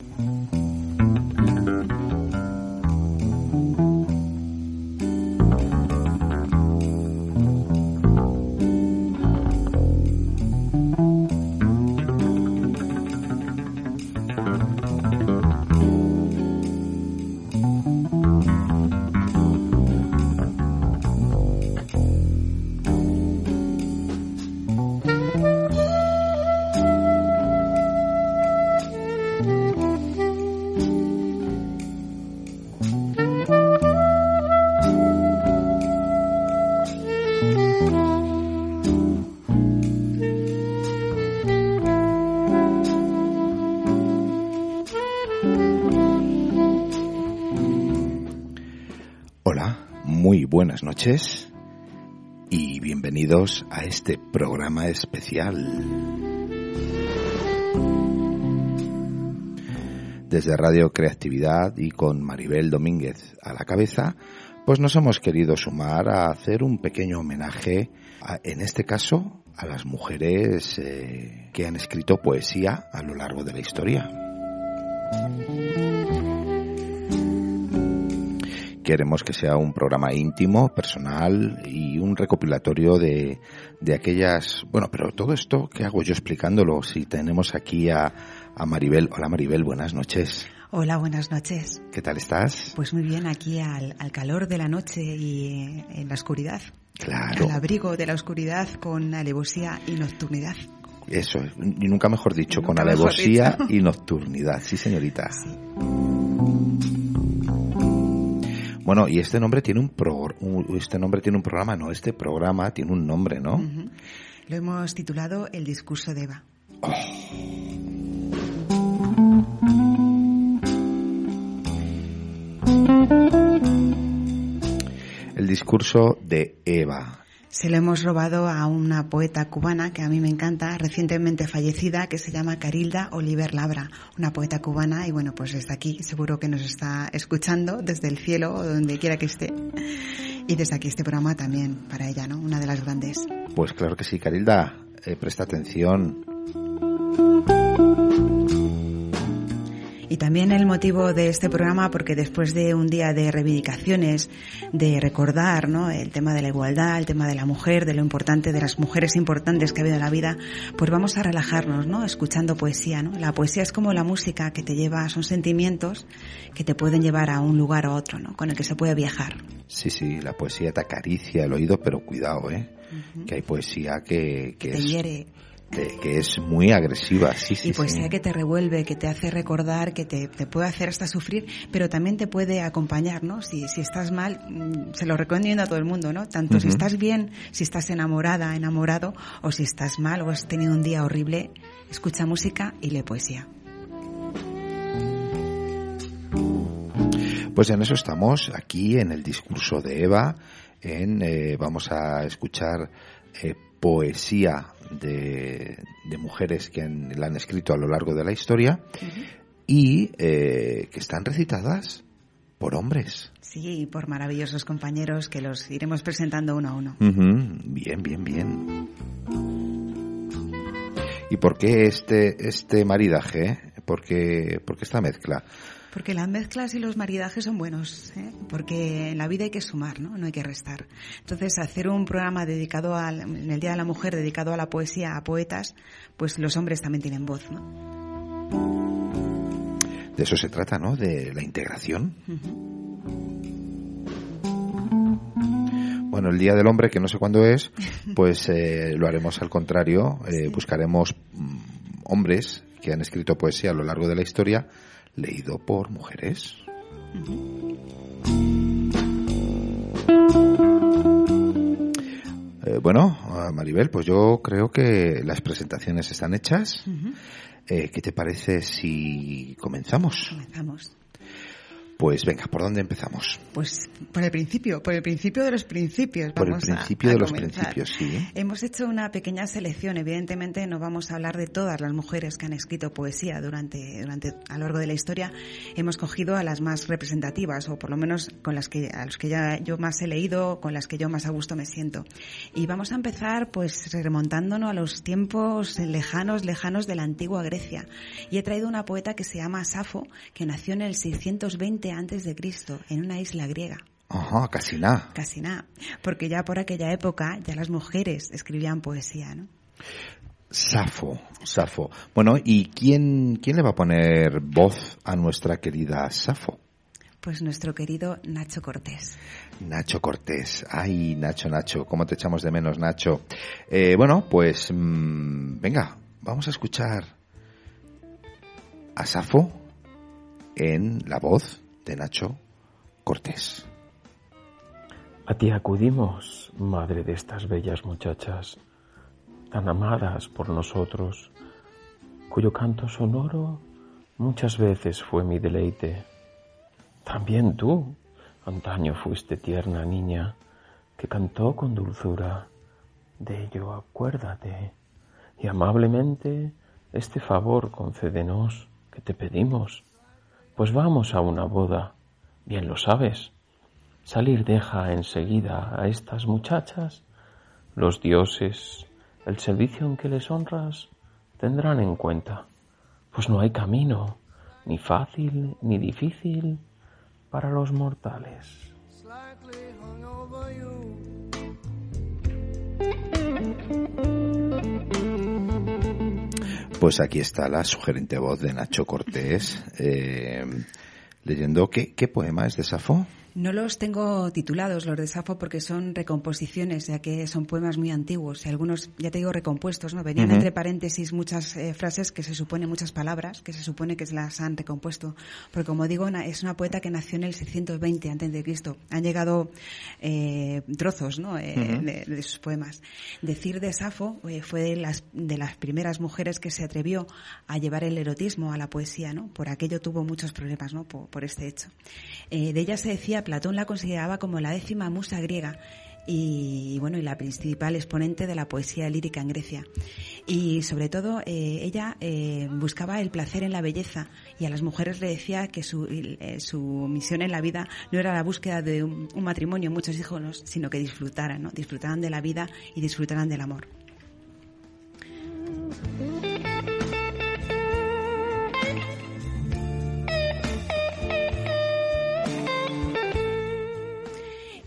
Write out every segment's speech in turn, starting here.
Hola, buenas noches y bienvenidos a este programa especial. Desde Radio Creatividad y con Maribel Domínguez a la cabeza, pues nos hemos querido sumar a hacer un pequeño homenaje, en este caso, a las mujeres eh, que han escrito poesía a lo largo de la historia. Queremos que sea un programa íntimo, personal y un recopilatorio de, de aquellas... Bueno, pero todo esto, ¿qué hago yo explicándolo? Si tenemos aquí a, a Maribel. Hola Maribel, buenas noches. Hola, buenas noches. ¿Qué tal estás? Pues muy bien, aquí al, al calor de la noche y eh, en la oscuridad. Claro, Al abrigo de la oscuridad con alevosía y nocturnidad. eso, y nunca mejor dicho, con Nunca alevosía dicho. y nocturnidad. Sí, señorita. Sí. Bueno, y este nombre tiene un, pro- un- este nombre tiene un programa, no, este programa tiene un nombre, ¿no? Lo hemos titulado El discurso de Eva. El discurso de Eva. Se lo hemos robado a una poeta cubana que a mí me encanta, recientemente fallecida, que se llama Carilda Oliver Labra, una poeta cubana y bueno, pues desde aquí seguro que nos está escuchando desde el cielo o donde quiera que esté. Y desde aquí este programa también para ella, ¿no? Una de las grandes. Pues claro que sí, Carilda, eh, presta atención. Y también el motivo de este programa, porque después de un día de reivindicaciones, de recordar ¿no? el tema de la igualdad, el tema de la mujer, de lo importante, de las mujeres importantes que ha habido en la vida, pues vamos a relajarnos, ¿no? Escuchando poesía, ¿no? La poesía es como la música que te lleva, son sentimientos que te pueden llevar a un lugar o otro, ¿no? Con el que se puede viajar. Sí, sí, la poesía te acaricia el oído, pero cuidado, ¿eh? Que hay poesía que, que, Te es, hiere. Que, que es muy agresiva, sí, sí, y poesía sí. que te revuelve, que te hace recordar, que te, te puede hacer hasta sufrir, pero también te puede acompañar, ¿no? Si, si estás mal, mm, se lo recomiendo a todo el mundo, ¿no? Tanto si estás bien, si estás enamorada, enamorado, o si estás mal o has tenido un día horrible, escucha música y lee poesía. Pues en eso estamos, aquí en el discurso de Eva, en, eh, vamos a escuchar eh, poesía de, de mujeres que han- la han escrito a lo largo de la historia y eh, que están recitadas por hombres. Sí, por maravillosos compañeros que los iremos presentando uno a uno. Bien, bien, bien. ¿Y por qué este, este maridaje? eh? ¿Por qué, por qué esta mezcla? Porque las mezclas y los maridajes son buenos, ¿eh? porque en la vida hay que sumar, ¿no? no hay que restar. Entonces, hacer un programa dedicado al, en el Día de la Mujer, dedicado a la poesía, a poetas, pues los hombres también tienen voz. ¿no? De eso se trata, ¿no? De la integración. Bueno, el Día del Hombre, que no sé cuándo es, pues eh, lo haremos al contrario. Eh, Buscaremos mm, hombres que han escrito poesía a lo largo de la historia, leído por mujeres. Eh, bueno, ah, Maribel, pues yo creo que las presentaciones están hechas. ¿qué te parece si comenzamos? Comenzamos. Pues venga, ¿por dónde empezamos? Pues por el principio, por el principio de los principios. Por el principio de los principios, sí. Hemos hecho una pequeña selección. Evidentemente no vamos a hablar de todas las mujeres que han escrito poesía durante, durante a lo largo de la historia. Hemos cogido a las más representativas, o por lo menos con las que, a los que ya yo más he leído, con las que yo más a gusto me siento. Y vamos a empezar, pues, remontándonos a los tiempos lejanos, lejanos de la antigua Grecia. Y he traído una poeta que se llama Safo, que nació en el 620 antes de Cristo, en una isla griega. Ajá, casi nada. Casi nada. Porque ya por aquella época ya las mujeres escribían poesía, ¿no? Safo, Safo. Bueno, ¿y quién, quién le va a poner voz a nuestra querida Safo? Pues nuestro querido Nacho Cortés. Nacho Cortés. Ay, Nacho, Nacho, ¿cómo te echamos de menos, Nacho? Eh, bueno, pues mm, venga, vamos a escuchar a Safo en la voz de Nacho Cortés. A ti acudimos, madre de estas bellas muchachas, tan amadas por nosotros, cuyo canto sonoro muchas veces fue mi deleite. También tú, antaño fuiste tierna niña, que cantó con dulzura. De ello acuérdate, y amablemente este favor concédenos que te pedimos pues vamos a una boda, bien lo sabes. Salir deja enseguida a estas muchachas. Los dioses, el servicio en que les honras, tendrán en cuenta, pues no hay camino, ni fácil ni difícil, para los mortales. Pues aquí está la sugerente voz de Nacho Cortés eh, leyendo qué, qué poema es de Safo. No los tengo titulados, los de Safo, porque son recomposiciones, ya que son poemas muy antiguos y algunos, ya te digo, recompuestos, ¿no? Venían entre paréntesis muchas eh, frases que se supone, muchas palabras que se supone que las han recompuesto. Porque como digo, es una poeta que nació en el 620 antes de Cristo. Han llegado eh, trozos, ¿no? Eh, de, sus poemas. Decir de Safo fue de las, de las primeras mujeres que se atrevió a llevar el erotismo a la poesía, ¿no? Por aquello tuvo muchos problemas, ¿no? Por, por este hecho. de ella se decía Platón la consideraba como la décima musa griega y bueno y la principal exponente de la poesía lírica en Grecia y sobre todo eh, ella eh, buscaba el placer en la belleza y a las mujeres le decía que su, eh, su misión en la vida no era la búsqueda de un, matrimonio muchos hijos sino que disfrutaran ¿no? disfrutaran de la vida y disfrutaran del amor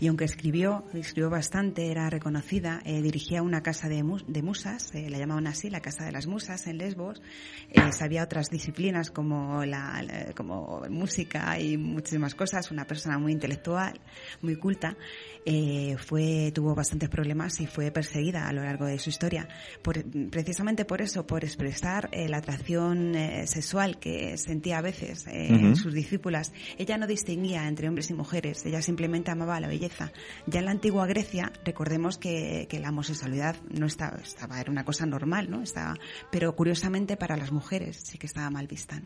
y aunque escribió, escribió bastante, era reconocida, eh, dirigía una casa de, de musas, eh, la llamaban así, la casa de las musas en Lesbos, eh, sabía otras disciplinas como la, como música y muchísimas cosas, una persona muy intelectual, muy culta, eh, fue, tuvo bastantes problemas y fue perseguida a lo largo de su historia, por, precisamente por eso, por expresar eh, la atracción eh, sexual que sentía a veces en sus discípulas. Ella no distinguía entre hombres y mujeres, ella simplemente amaba la belleza ya en la antigua Grecia, recordemos que, la homosexualidad no estaba, estaba, era una cosa normal, ¿no? Estaba, pero curiosamente para las mujeres sí que estaba mal vista.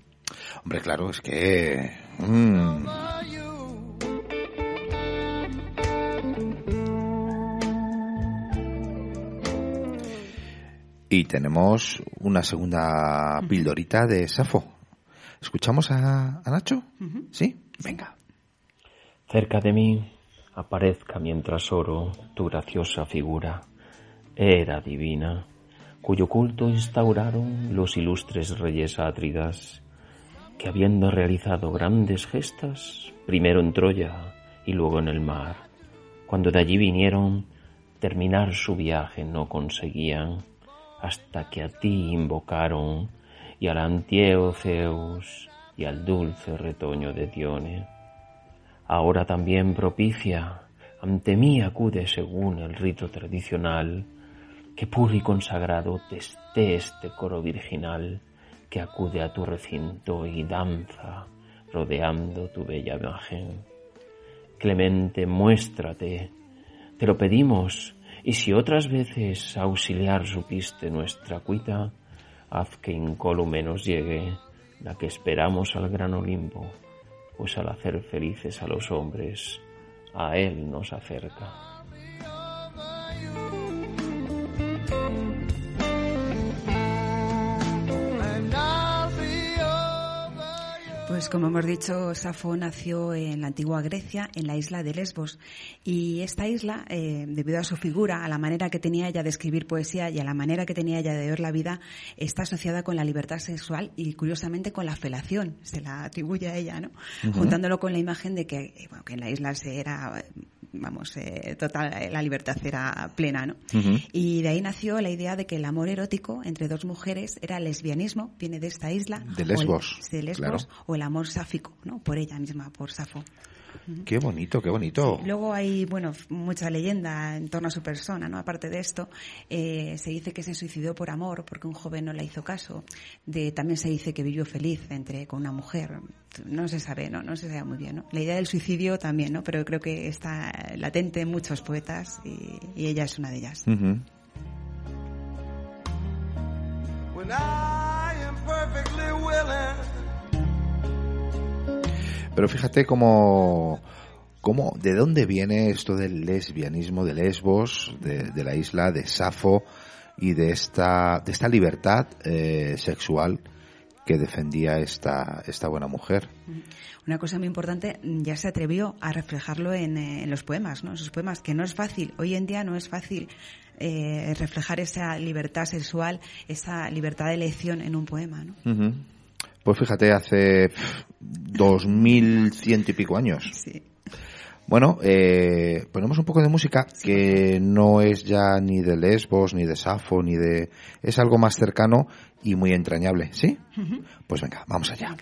Hombre, claro, es que... Mm. Y tenemos una segunda pildorita de Safo. ¿Escuchamos a, Nacho? ¿Sí? Venga. Cerca de mí aparezca mientras oro tu graciosa figura. Era divina, cuyo culto instauraron los ilustres reyes átridas, que habiendo realizado grandes gestas, primero en Troya y luego en el mar, cuando de allí vinieron, terminar su viaje no conseguían, hasta que a ti invocaron, y al antieo Zeus, y al dulce retoño de Dione ahora también propicia, ante mí acude según el rito tradicional, que puro y consagrado te esté este coro virginal, que acude a tu recinto y danza, rodeando tu bella imagen. Clemente, muéstrate, te lo pedimos, y si otras veces auxiliar supiste nuestra cuita, haz que incólume nos llegue la que esperamos al gran Olimpo, pues al hacer felices a los hombres, a Él nos acerca. Pues como hemos dicho, Safo nació en la antigua Grecia, en la isla de Lesbos. Y esta isla, eh, debido a su figura, a la manera que tenía ella de escribir poesía y a la manera que tenía ella de ver la vida, está asociada con la libertad sexual y curiosamente con la felación. Se la atribuye a ella, ¿no? Juntándolo con la imagen de que, bueno, que en la isla se era vamos, eh, total, eh, la libertad era plena, ¿no? Y de ahí nació la idea de que el amor erótico entre dos mujeres era el lesbianismo, viene de esta isla. De Lesbos. O el, de Lesbos, o el amor sáfico, ¿no? Por ella misma, por Safo. Qué bonito, qué bonito. luego hay, bueno, mucha leyenda en torno a su persona, ¿no? Aparte de esto, eh, se dice que se suicidó por amor porque un joven no le hizo caso. De, también se dice que vivió feliz entre con una mujer. No se sabe, ¿no? No se sabe muy bien, ¿no? La idea del suicidio también, ¿no? Pero creo que está latente en muchos poetas y, ella es una de ellas. Pero fíjate cómo, cómo, de dónde viene esto del lesbianismo de Lesbos, de, la isla de Safo y de esta, de esta libertad eh, sexual que defendía esta, esta buena mujer. Una cosa muy importante, ya se atrevió a reflejarlo en, eh, los poemas, ¿no? Esos poemas que no es fácil, hoy en día no es fácil eh, reflejar esa libertad sexual, esa libertad de elección en un poema, ¿no? Pues fíjate, hace dos mil ciento y pico años. Sí. Bueno, eh, ponemos un poco de música que no es ya ni de Lesbos, ni de Safo, ni de... Es algo más cercano y muy entrañable, ¿sí? Pues venga, vamos allá.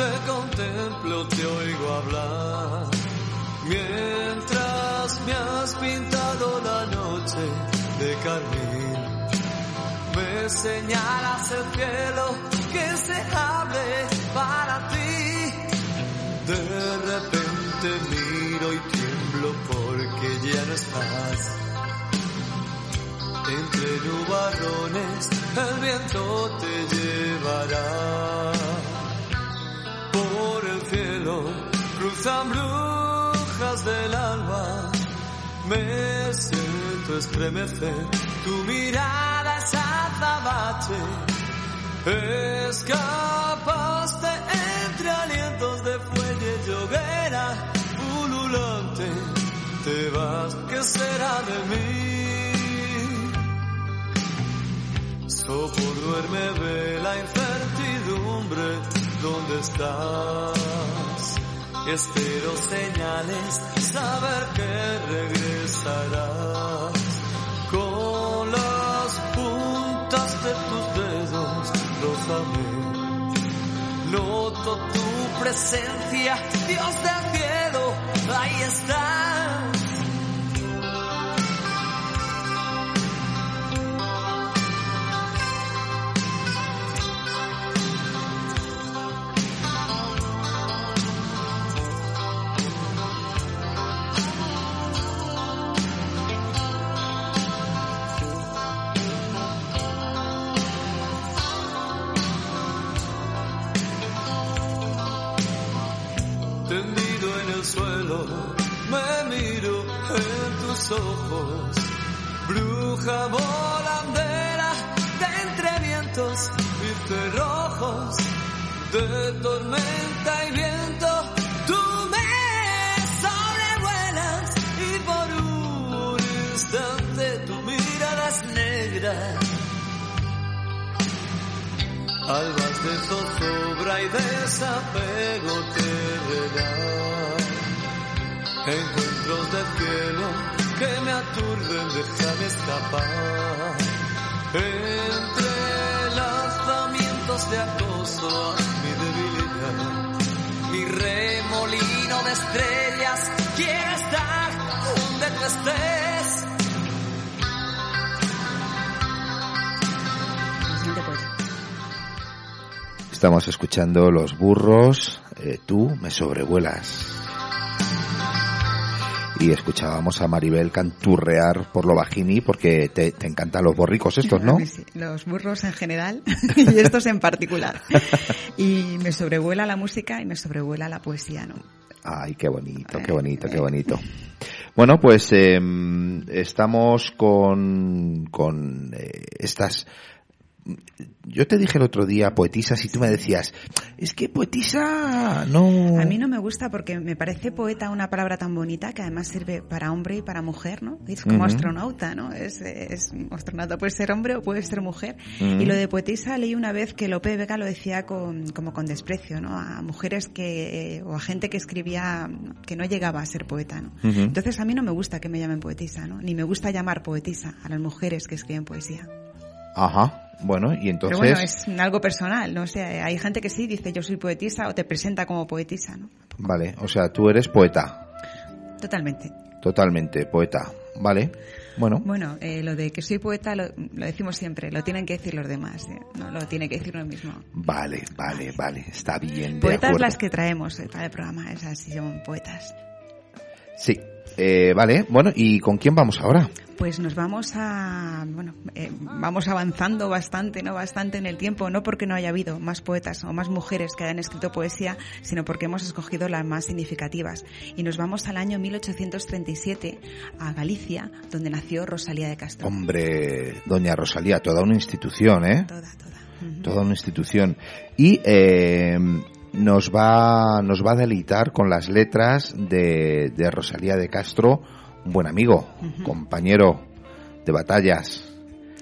Te contemplo, te oigo hablar. Mientras me has pintado la noche de carmín, me señalas el cielo que se abre para ti. De repente miro y tiemblo porque ya no estás entre nubarrones el viento te llevará. Cielo cruzan brujas del alma. Me siento estremecer, tu mirada es azabache. Escapaste entre alientos de fuelle y hoguera. Te vas, ¿qué será de mí? Sopo duerme, ve la incertidumbre, ¿dónde estás? Espero señales, saber que regresarás. Con las puntas de tus dedos, amé. Noto tu presencia, Dios del cielo, ahí estás. Ojos, bruja volandera de entre vientos y cerrojos, de tormenta y viento, tú me sobrevuelas y por un instante tu mirada es negra. Albas de zozobra y desapego te encuentros de cielo que me aturden, déjame escapar. Entre lanzamientos de acoso a mi debilidad remolino de estrellas. Quiero estar donde tú estés. Estamos escuchando Los Burros, eh, Tú me sobrevuelas. Y escuchábamos a Maribel canturrear por lo bajini porque te, te encantan los borricos estos, ¿no? Sí, Los burros en general y estos en particular. Y me sobrevuela la música y me sobrevuela la poesía, ¿no? Ay, qué bonito, qué bonito, qué bonito. Bueno, pues eh, estamos con, con eh, estas... Yo te dije el otro día poetisas y tú me decías, es que poetisa no... A mí no me gusta porque me parece poeta una palabra tan bonita que además sirve para hombre y para mujer, ¿no? Es como astronauta, ¿no? Es, es astronauta puede ser hombre o puede ser mujer. Y lo de poetisa leí una vez que Lope Vega lo decía con, como con desprecio, ¿no? A mujeres que, eh, o a gente que escribía que no llegaba a ser poeta, ¿no? Entonces a mí no me gusta que me llamen poetisa, ¿no? Ni me gusta llamar poetisa a las mujeres que escriben poesía. Ajá, bueno, y entonces... Pero bueno, es algo personal, no sé, hay gente que sí dice yo soy poetisa o te presenta como poetisa, ¿no? Vale, o sea, tú eres poeta, Totalmente. totalmente poeta, ¿vale? Bueno, Bueno, eh, lo de que soy poeta lo, lo decimos siempre, lo tienen que decir los demás, ¿eh? no lo tiene que decir uno mismo. vale, vale, vale, está bien. de Poetas acuerdo. las que traemos eh, para el programa, esas sí son poetas. Sí, eh, vale, bueno, ¿y con quién vamos ahora? Pues nos vamos a, bueno, eh, vamos avanzando bastante, ¿no? Bastante en el tiempo, no porque no haya habido más poetas o más mujeres que hayan escrito poesía, sino porque hemos escogido las más significativas. Y nos vamos al año 1837 a Galicia, donde nació Rosalía de Castro. Hombre, doña Rosalía, toda una institución, ¿eh? Toda, toda. Toda una institución. Y eh, nos va nos va a deleitar con las letras de, de Rosalía de Castro, un buen amigo, compañero de batallas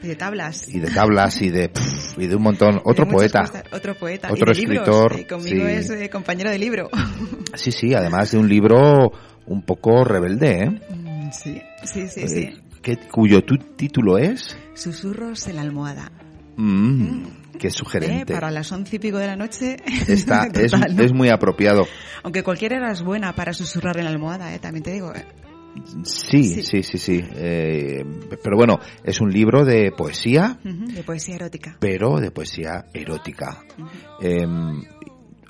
Y de tablas. y de tablas y de pff, y de un montón. Otro poeta. cosas. Otro poeta. Otro Y libros. escritor, Y conmigo sí. es eh, compañero de libro. Sí, sí, además de un libro un poco rebelde, ¿eh? Mm, sí, sí, sí, Eh, sí. que- cuyo tu- título es Susurros en la almohada. mm, qué Eh, sugerente. para las once y pico de la noche. Está, es, total, ¿no? es muy apropiado. Aunque cualquier hora es buena para susurrar en la almohada, eh, también te digo. eh. Sí, Sí. sí, sí, sí. Eh, pero bueno, es un libro de poesía, Ujú, De poesía erótica. pero de poesía erótica. Eh,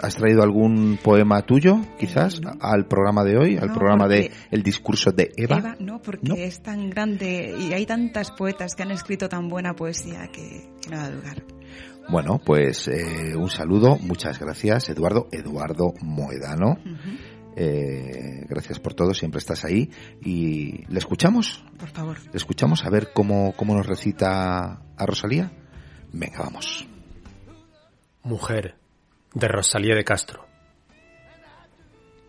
¿Has traído algún poema tuyo, quizás, No. al programa de hoy, al No, programa de El discurso de Eva? Eva, no, porque No. es tan grande y hay tantas poetas que han escrito tan buena poesía que, que no da lugar. Bueno, pues eh, un saludo, muchas gracias, Eduardo, Eduardo Moedano. Eh, gracias por todo, siempre estás ahí. Y le escuchamos, Por favor. le escuchamos a ver cómo, cómo nos recita a Rosalía. Venga, vamos. Mujer, de Rosalía de Castro.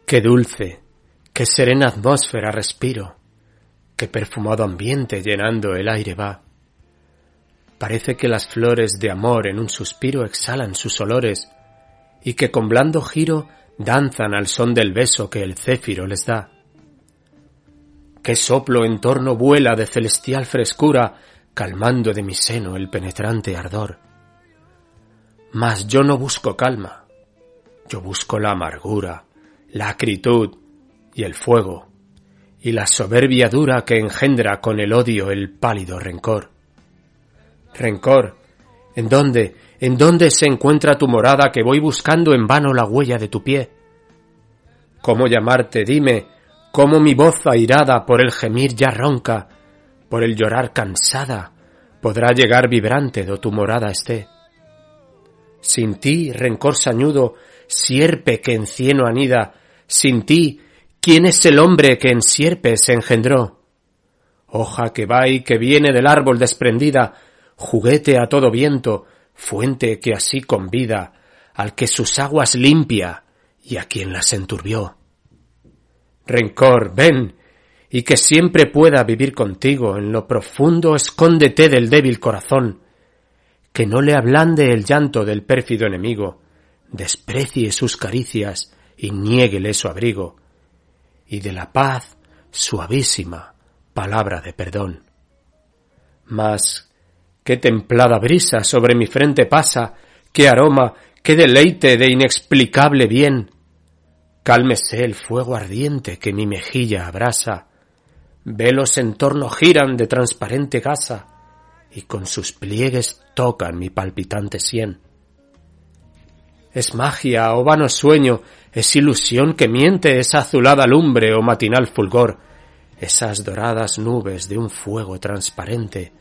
Qué dulce, qué serena atmósfera respiro, qué perfumado ambiente llenando el aire va. Parece que las flores de amor en un suspiro exhalan sus olores y que con blando giro danzan al son del beso que el céfiro les da. Qué soplo en torno vuela de celestial frescura, calmando de mi seno el penetrante ardor. Mas yo no busco calma, yo busco la amargura, la acritud y el fuego, y la soberbia dura que engendra con el odio el pálido rencor. Rencor, ¿en dónde, en dónde se encuentra tu morada que voy buscando en vano la huella de tu pie? ¿Cómo llamarte? Dime, cómo mi voz airada por el gemir ya ronca, por el llorar cansada, podrá llegar vibrante do tu morada esté. Sin ti, rencor sañudo, sierpe que en cieno anida, sin ti, ¿quién es el hombre que en sierpe se engendró? Hoja que va y que viene del árbol desprendida, juguete a todo viento, fuente que así convida al que sus aguas limpia y a quien las enturbió. Rencor, ven, y que siempre pueda vivir contigo en lo profundo escóndete del débil corazón, que no le ablande el llanto del pérfido enemigo, desprecie sus caricias y niéguele su abrigo, y de la paz suavísima palabra de perdón. Mas, qué templada brisa sobre mi frente pasa, qué aroma, qué deleite de inexplicable bien. Cálmese el fuego ardiente que mi mejilla abrasa. Velos en torno giran de transparente gasa y con sus pliegues tocan mi palpitante sien. Es magia o vano sueño, es ilusión que miente esa azulada lumbre o matinal fulgor, esas doradas nubes de un fuego transparente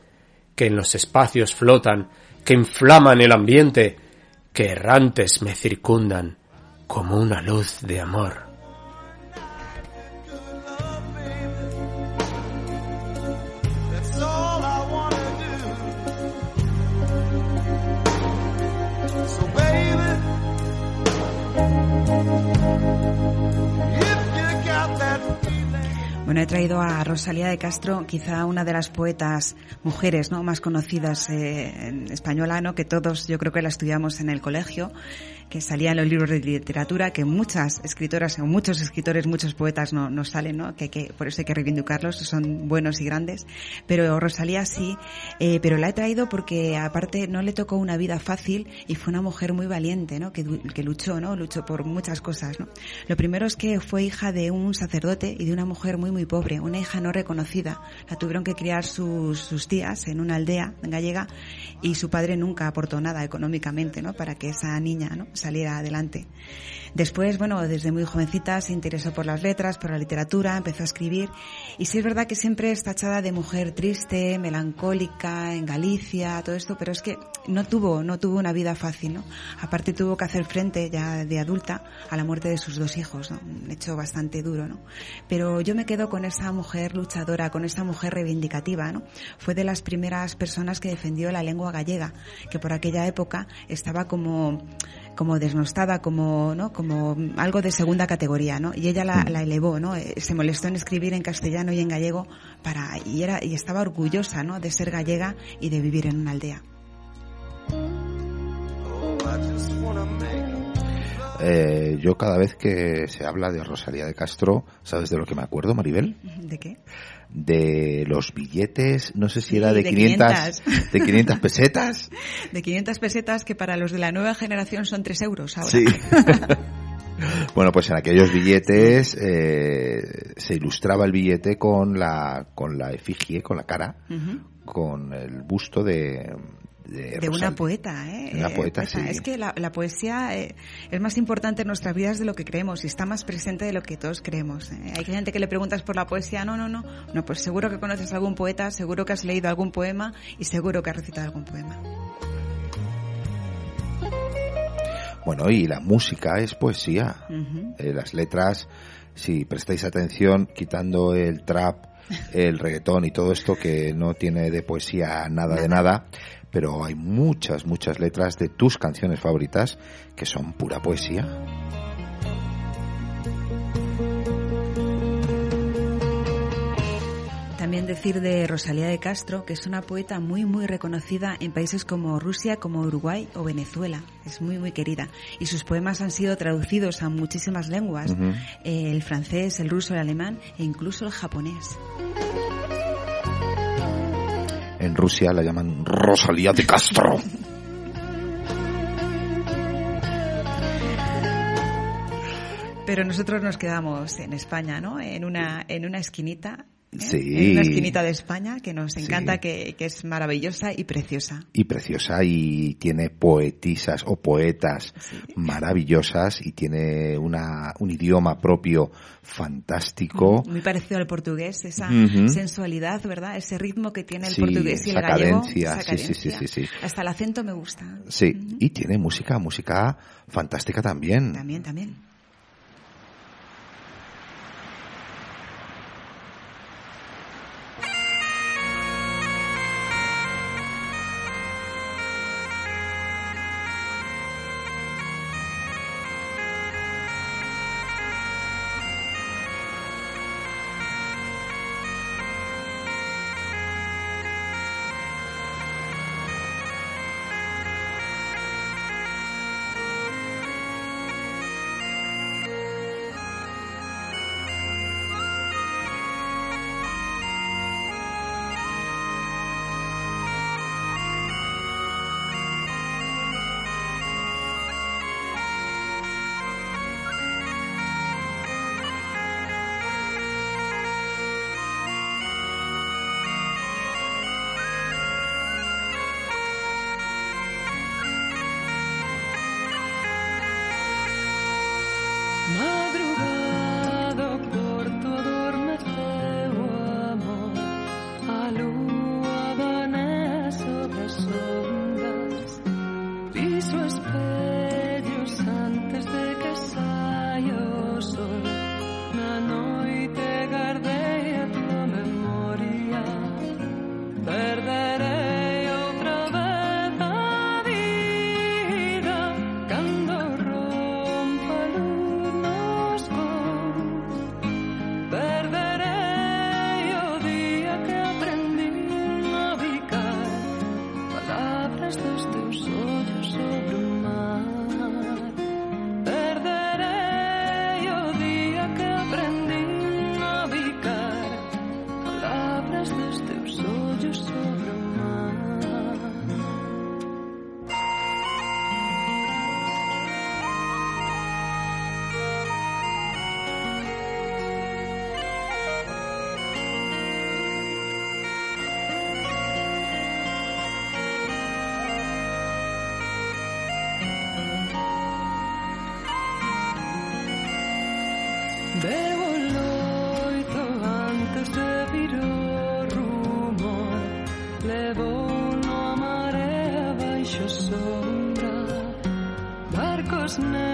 que en los espacios flotan, que inflaman el ambiente, que errantes me circundan como una luz de amor. Bueno, he traído a Rosalía de Castro, quizá una de las poetas mujeres ¿no? más conocidas eh, en española, ¿no? que todos yo creo que la estudiamos en el colegio que salía en los libros de literatura, que muchas escritoras o muchos escritores, muchos poetas no, no salen, ¿no? Que, que por eso hay que reivindicarlos, son buenos y grandes. Pero Rosalía sí, eh, pero la he traído porque aparte no le tocó una vida fácil y fue una mujer muy valiente, ¿no? Que, que luchó, ¿no? Luchó por muchas cosas, ¿no? Lo primero es que fue hija de un sacerdote y de una mujer muy, muy pobre, una hija no reconocida. La tuvieron que criar sus, sus tías en una aldea gallega y su padre nunca aportó nada económicamente, ¿no? Para que esa niña, ¿no? saliera adelante. Después, bueno, desde muy jovencita se interesó por las letras, por la literatura, empezó a escribir y sí es verdad que siempre es tachada de mujer triste, melancólica, en Galicia, todo esto, pero es que no tuvo, no tuvo una vida fácil, ¿no? Aparte tuvo que hacer frente ya de adulta a la muerte de sus dos hijos, ¿no? Un hecho bastante duro, ¿no? Pero yo me quedo con esa mujer luchadora, con esa mujer reivindicativa, ¿no? Fue de las primeras personas que defendió la lengua gallega, que por aquella época estaba como como desnostada, como, ¿no? como algo de segunda categoría, ¿no? Y ella la, la, elevó, ¿no? Eh, se molestó en escribir en castellano y en gallego para, y era, y estaba orgullosa, ¿no? De ser gallega y de vivir en una aldea. Eh, yo cada vez que se habla de Rosalía de Castro, ¿sabes de lo que me acuerdo, Maribel? ¿De qué? De los billetes, no sé si era de, de 500, 500, de 500 pesetas. De 500 pesetas que para los de la nueva generación son 3 euros ahora. Sí. bueno, pues en aquellos billetes eh, se ilustraba el billete con la, con la efigie, con la cara, uh -huh. con el busto de, de, de una poeta, ¿eh? Una poeta, sí. Es que la, la poesía eh, es más importante en nuestras vidas de lo que creemos y está más presente de lo que todos creemos. ¿eh? Hay gente que le preguntas por la poesía, no, no, no. No, pues seguro que conoces algún poeta, seguro que has leído algún poema y seguro que has recitado algún poema. Bueno, y la música es poesía. Uh -huh. eh, las letras, si prestáis atención, quitando el trap, el reggaetón y todo esto que no tiene de poesía nada, nada. de nada, pero hay muchas, muchas letras de tus canciones favoritas que son pura poesía. También decir de Rosalía de Castro que es una poeta muy muy reconocida en países como Rusia, como Uruguay o Venezuela. Es muy muy querida y sus poemas han sido traducidos a muchísimas lenguas, uh -huh. el francés, el ruso, el alemán e incluso el japonés. En Rusia la llaman Rosalía de Castro. Pero nosotros nos quedamos en España, ¿no? En una, en una esquinita ¿Eh? Sí. Una esquinita de España que nos encanta, sí. que, que, es maravillosa y preciosa. Y preciosa y tiene poetisas o poetas sí. maravillosas y tiene una, un idioma propio fantástico. Muy parecido al portugués, esa uh -huh. sensualidad, ¿verdad? Ese ritmo que tiene el sí, portugués y el gallego. Cadencia, esa cadencia. Sí, sí, sí, Hasta el acento me gusta. Sí, uh -huh. y tiene música, música fantástica también. También, también. Bevolojto antes de virò rumor, levò una marea baixo sombra, barcos negros.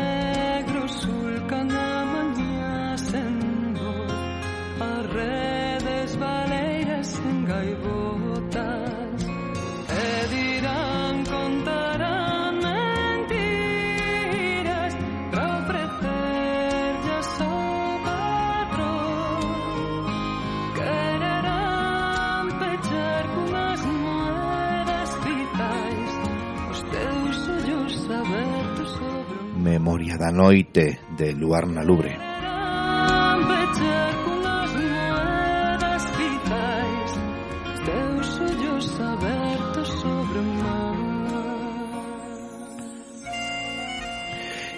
Abertos sobre o mar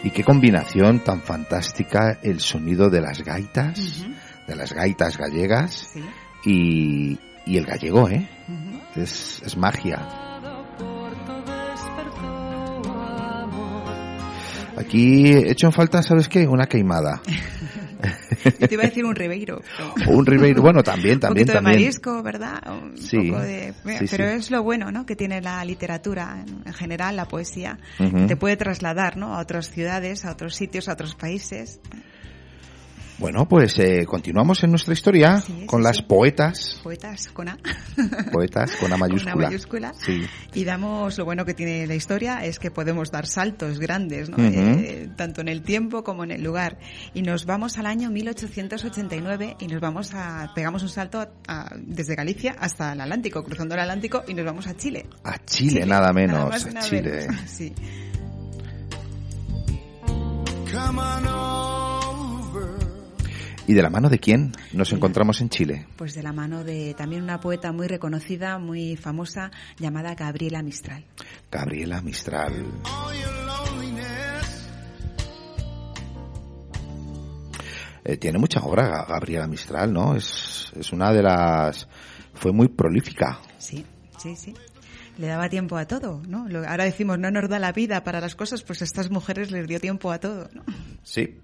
Y qué combinación tan fantástica el sonido de las gaitas, de las gaitas gallegas Sí. y, y el gallego, ¿eh? Es magia. Aquí he hecho en falta, ¿sabes qué? Una queimada. Yo te iba a decir un ribeiro. pero- un ribeiro, bueno, también, un también, poquito de también. marisco, ¿verdad? Un Sí, poco de... sí, pero sí. es lo bueno, ¿no? Que tiene la literatura, en en general, la poesía. Ujú. que Te puede trasladar, ¿no? A otras ciudades, a otros sitios, a otros países. Bueno, pues eh, continuamos en nuestra historia Sí, sí, con las sí. poetas, Poetas con A. poetas con A mayúscula. Con A mayúscula. Sí. Y damos, lo bueno que tiene la historia es que podemos dar saltos grandes. Eh, tanto en el tiempo como en el lugar. Y nos vamos al año 1889 y nos vamos a, pegamos un salto a- desde Galicia hasta el Atlántico, cruzando el Atlántico y nos vamos a Chile. A Chile, nada menos, más a nada Chile. menos. Sí. Come on over ¿Y de la mano de quién nos encontramos en Chile? Pues de la mano de también una poeta muy reconocida, muy famosa, llamada Gabriela Mistral. Gabriela Mistral. Eh, tiene mucha obra Ga- Gabriela Mistral, ¿no? Es, es una de las... Fue muy prolífica. Sí, sí, sí. Le daba tiempo a todo, ¿no? Ahora decimos, no nos da la vida para las cosas, pues a estas mujeres les dio tiempo a todo, ¿no? Sí.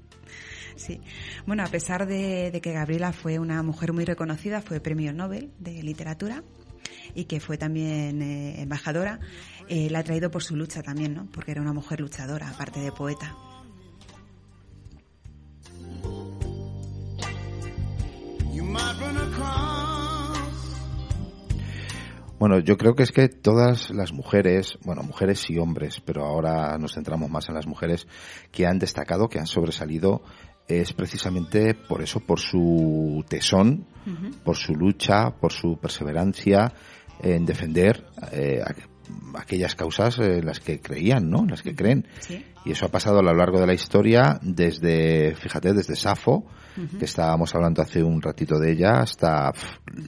Sí. Bueno, a pesar de, de que Gabriela fue una mujer muy reconocida, fue premio Nobel de literatura y que fue también eh, embajadora, eh, la ha traído por su lucha también, ¿no? Porque era una mujer luchadora, aparte de poeta. Bueno, yo creo que es que todas las mujeres, bueno, mujeres y hombres, pero ahora nos centramos más en las mujeres que han destacado, que han sobresalido, es precisamente por eso, por su tesón, por su lucha, por su perseverancia en defender eh, aqu- aquellas causas en las que creían, ¿no? En las que creen. Sí. Y eso ha pasado a lo largo de la historia desde, fíjate, desde Safo, que estábamos hablando hace un ratito de ella, hasta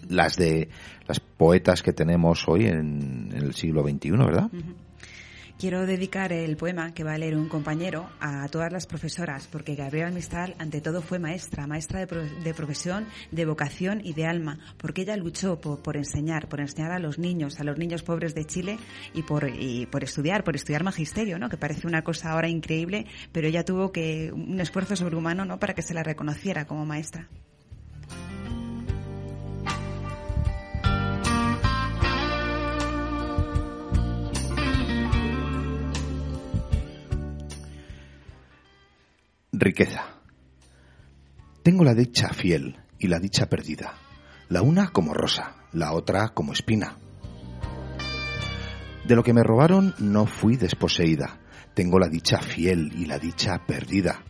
las de las poetas que tenemos hoy en, en el siglo XXI, ¿verdad? Quiero dedicar el poema que va a leer un compañero a todas las profesoras, porque Gabriela Mistral ante todo fue maestra, maestra de, pro- de profesión, de vocación y de alma, porque ella luchó por, por enseñar, por enseñar a los niños, a los niños pobres de Chile y por, y por estudiar, por estudiar magisterio, ¿no? Que parece una cosa ahora increíble, pero ella tuvo que un esfuerzo sobrehumano, ¿no? Para que se la reconociera como maestra. Riqueza. Tengo la dicha fiel y la dicha perdida, la una como rosa, la otra como espina. De lo que me robaron no fui desposeída, tengo la dicha fiel y la dicha perdida,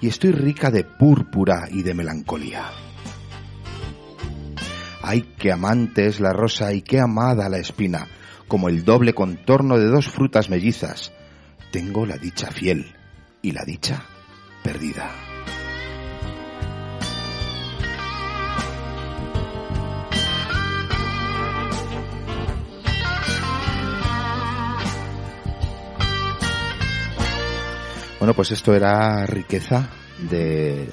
y estoy rica de púrpura y de melancolía. Ay, qué amante es la rosa y qué amada la espina, como el doble contorno de dos frutas mellizas. Tengo la dicha fiel y la dicha perdida. Bueno, pues esto era riqueza de,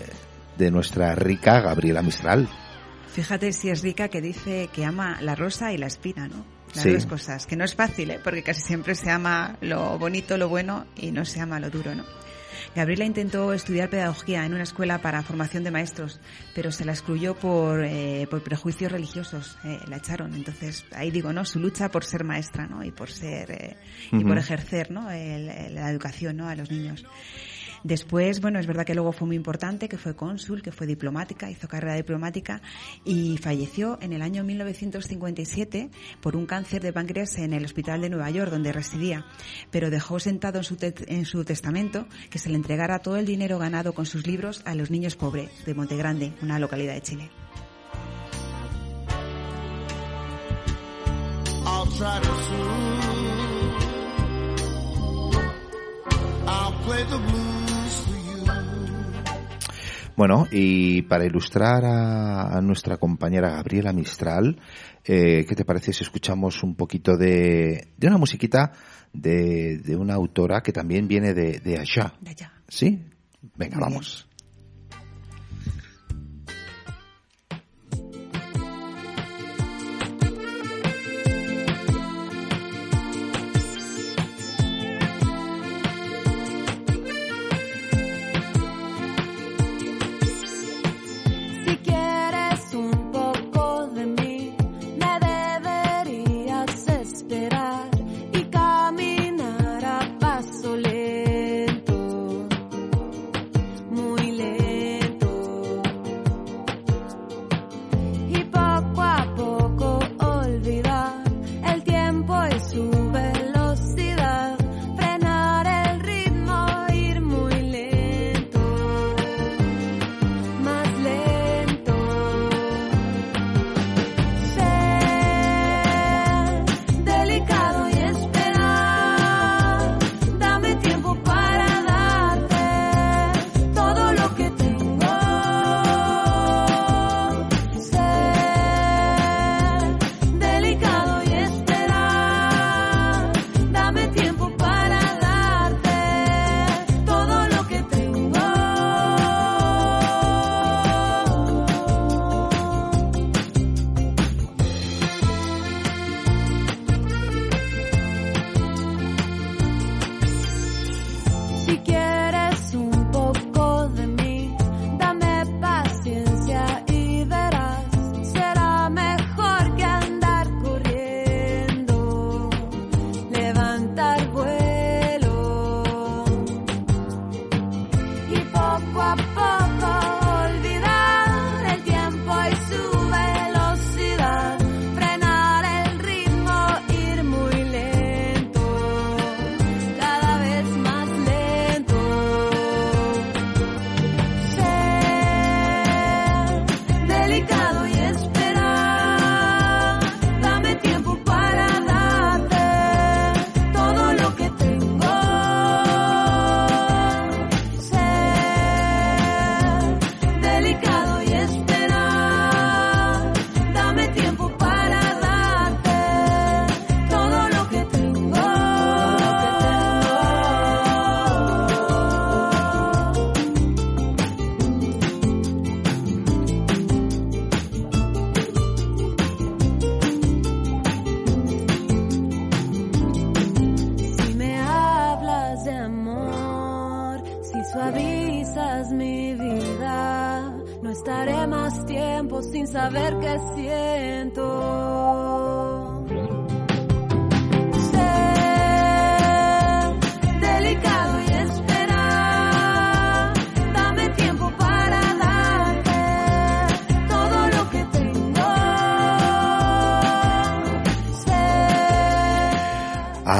de nuestra rica Gabriela Mistral. Fíjate si es rica que dice que ama la rosa y la espina, ¿no? Las Sí. dos cosas, que no es fácil, ¿eh? Porque casi siempre se ama lo bonito, lo bueno y no se ama lo duro, ¿no? Gabriela intentó estudiar pedagogía en una escuela para formación de maestros, pero se la excluyó por, eh, por prejuicios religiosos, eh, la echaron. Entonces, ahí digo, ¿no? Su lucha por ser maestra, ¿no? Y por ser, eh, y por ejercer, ¿no? la educación, ¿no? A los niños. Después, bueno, es verdad que luego fue muy importante, que fue cónsul, que fue diplomática, hizo carrera diplomática y falleció en el año 1957 por un cáncer de páncreas en el hospital de Nueva York, donde residía. Pero dejó sentado en su, en su testamento que se le entregara todo el dinero ganado con sus libros a los niños pobres de Montegrande, una localidad de Chile. Bueno, y para ilustrar a, nuestra compañera Gabriela Mistral, eh, ¿qué te parece si escuchamos un poquito de, de una musiquita de, de, una autora que también viene de, de allá? De allá. ¿Sí? Venga, vamos.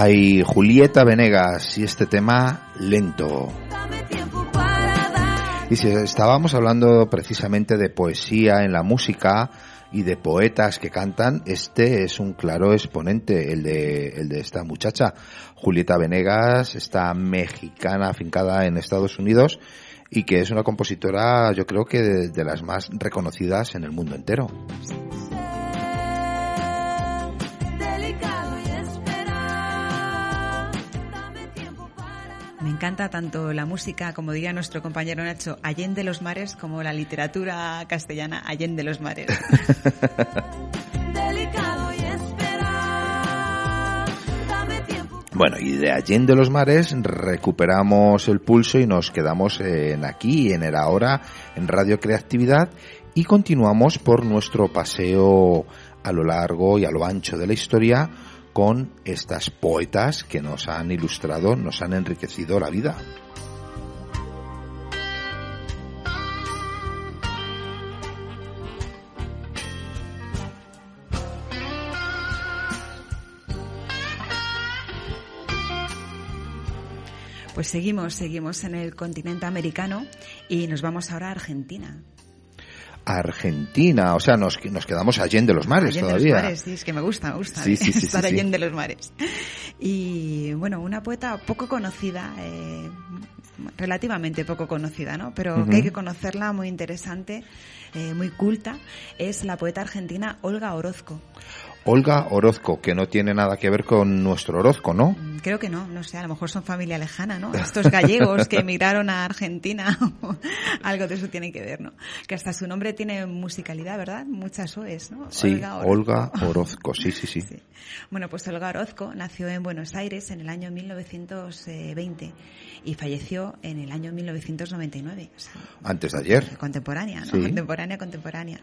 Hay Julieta Venegas y este tema lento. Y si estábamos hablando precisamente de poesía en la música y de poetas que cantan, este es un claro exponente, el de, el de esta muchacha, Julieta Venegas, esta mexicana afincada en Estados Unidos y que es una compositora, yo creo que de las más reconocidas en el mundo entero. Encanta tanto la música, como diría nuestro compañero Nacho, Allende los Mares, como la literatura castellana Allende los Mares. Bueno, y de Allende los Mares recuperamos el pulso y nos quedamos en aquí, en el ahora, en Radio Creatividad y continuamos por nuestro paseo a lo largo y a lo ancho de la historia con estas poetas que nos han ilustrado, nos han enriquecido la vida. Pues seguimos, seguimos en el continente americano y nos vamos ahora a Argentina. Argentina, o sea, nos, nos quedamos allende los mares allende todavía. los mares, sí, es que me gusta, me gusta Sí, sí, sí, estar allende los mares. Y bueno, una poeta poco conocida, eh, relativamente poco conocida, ¿no? Pero que hay que conocerla, muy interesante, eh, muy culta, es la poeta argentina Olga Orozco. Olga Orozco, que no tiene nada que ver con nuestro Orozco, ¿no? Mm, Creo que no, no sé, a lo mejor son familia lejana, ¿no? Estos gallegos que emigraron a Argentina, algo de eso tiene que ver, ¿no? Que hasta su nombre tiene musicalidad, ¿verdad? Muchas OEs, ¿no? Sí, Orozco. Olga Orozco, sí, sí, sí. Sí. Bueno, pues Olga Orozco nació en Buenos Aires en el año 1920 y falleció en el año 1999. O sea, Antes de ayer. contemporánea, ¿no? Sí. Contemporánea, contemporánea.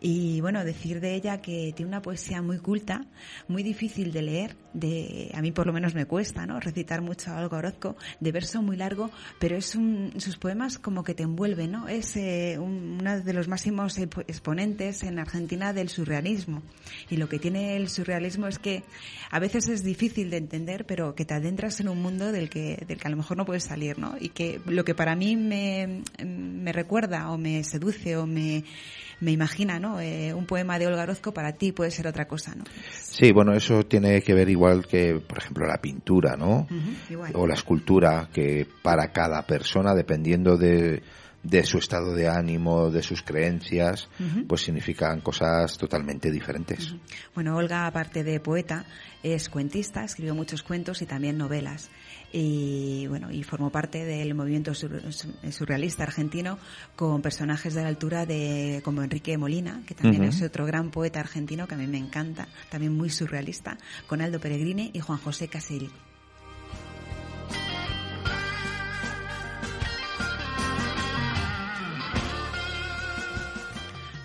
Y bueno, decir de ella que tiene una poesía muy culta, muy difícil de leer, de, a mí por lo menos me cuesta, ¿no? Recitar mucho a Olga Orozco, de verso muy largo, pero es un, sus poemas como que te envuelven, ¿no? Es eh, un- uno de los máximos expo- exponentes en Argentina del surrealismo. Y lo que tiene el surrealismo es que a veces es difícil de entender, pero que te adentras en un mundo del que, del que a lo mejor no puedes salir, ¿no? Y que lo que para mí me, me recuerda o me seduce o me, me imagina, ¿no? Eh, un poema de Olga Orozco para ti puede ser otra cosa, ¿no? Sí, bueno, eso tiene que ver igual que, por ejemplo, la pintura, ¿no? Igual. O la escultura, que para cada persona, dependiendo de, de su estado de ánimo, de sus creencias, pues significan cosas totalmente diferentes. Bueno, Olga, aparte de poeta, es cuentista, escribió muchos cuentos y también novelas. Y bueno, y formó parte del movimiento sur- surrealista argentino con personajes de la altura de como Enrique Molina, que también es otro gran poeta argentino que a mí me encanta, también muy surrealista, con Aldo Peregrini y Juan José Caseri.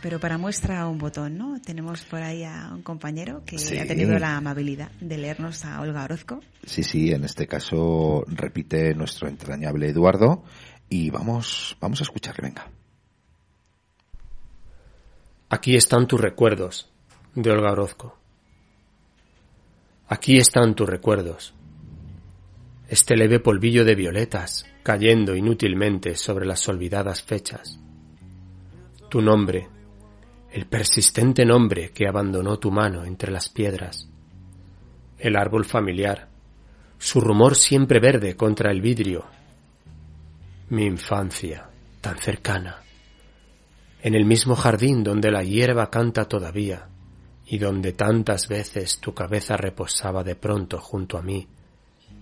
Pero para muestra un botón, ¿no? Tenemos por ahí a un compañero que Sí. ha tenido la amabilidad de leernos a Olga Orozco. Sí, sí, en este caso repite nuestro entrañable Eduardo y vamos, vamos a escucharle, venga. Aquí están tus recuerdos, de Olga Orozco. Aquí están tus recuerdos. Este leve polvillo de violetas cayendo inútilmente sobre las olvidadas fechas. Tu nombre, el persistente nombre que abandonó tu mano entre las piedras. El árbol familiar, su rumor siempre verde contra el vidrio. Mi infancia, tan cercana en el mismo jardín donde la hierba canta todavía y donde tantas veces tu cabeza reposaba de pronto junto a mí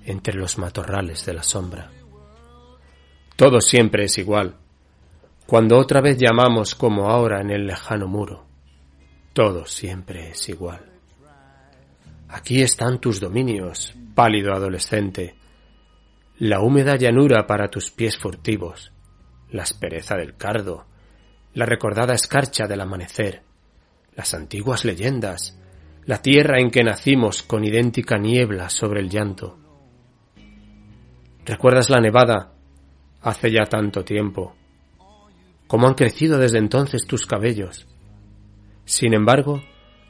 entre los matorrales de la sombra. Todo siempre es igual. Cuando otra vez llamamos como ahora en el lejano muro, todo siempre es igual. Aquí están tus dominios, pálido adolescente, la húmeda llanura para tus pies furtivos, la aspereza del cardo, la recordada escarcha del amanecer, las antiguas leyendas, la tierra en que nacimos con idéntica niebla sobre el llanto. ¿Recuerdas la nevada hace ya tanto tiempo? ¿Cómo han crecido desde entonces tus cabellos? Sin embargo,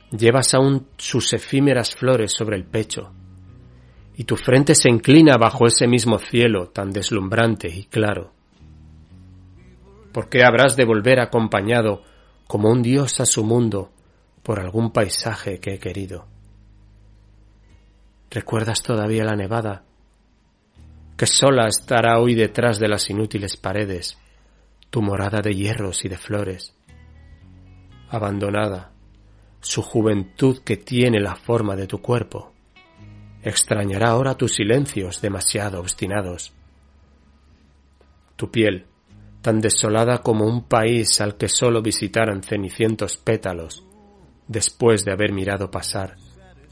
llevas aún sus efímeras flores sobre el pecho, y tu frente se inclina bajo ese mismo cielo tan deslumbrante y claro. ¿Por qué habrás de volver acompañado como un dios a su mundo por algún paisaje que he querido? ¿Recuerdas todavía la nevada? Que sola estará hoy detrás de las inútiles paredes, tu morada de hierros y de flores. Abandonada, su juventud que tiene la forma de tu cuerpo, extrañará ahora tus silencios demasiado obstinados. Tu piel, tan desolada como un país al que sólo visitaran cenicientos pétalos, después de haber mirado pasar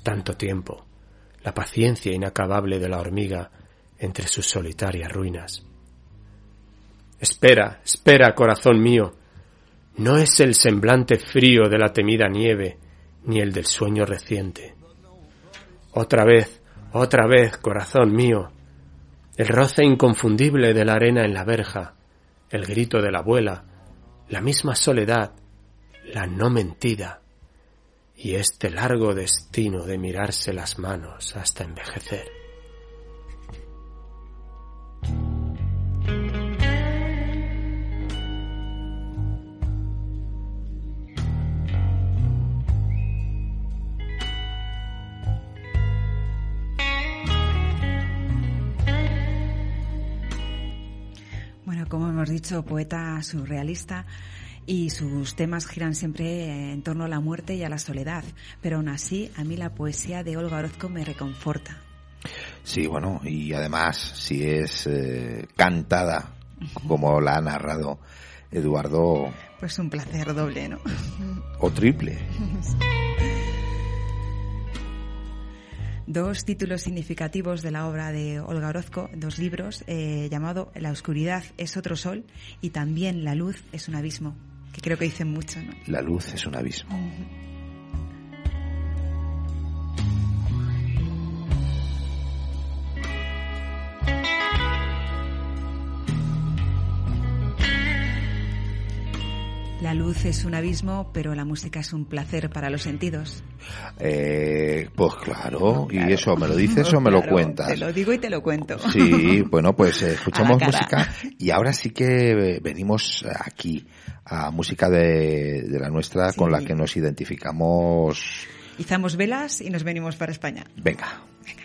tanto tiempo la paciencia inacabable de la hormiga entre sus solitarias ruinas. Espera, espera, corazón mío. No es el semblante frío de la temida nieve, ni el del sueño reciente. Otra vez, otra vez, corazón mío. El roce inconfundible de la arena en la verja, el grito de la abuela, la misma soledad, la no mentida, y este largo destino de mirarse las manos hasta envejecer. Hemos dicho, poeta surrealista y sus temas giran siempre en torno a la muerte y a la soledad, pero aún así a mí la poesía de Olga Orozco me reconforta. Sí, bueno, y además si es eh, cantada como la ha narrado Eduardo. Pues un placer doble, ¿no? O triple. dos títulos significativos de la obra de Olga Orozco, dos libros, eh, llamado La oscuridad es otro sol y también La luz es un abismo que creo que dicen mucho, ¿no? La luz es un abismo. La luz es un abismo, pero la música es un placer para los sentidos. Eh, pues claro, y eso me lo dices o me lo cuentas. Te lo digo y te lo cuento. Sí, bueno, pues eh, escuchamos música y ahora sí que venimos aquí a música de, de la nuestra con la que nos identificamos. Izamos velas y nos venimos para España. Venga. Venga.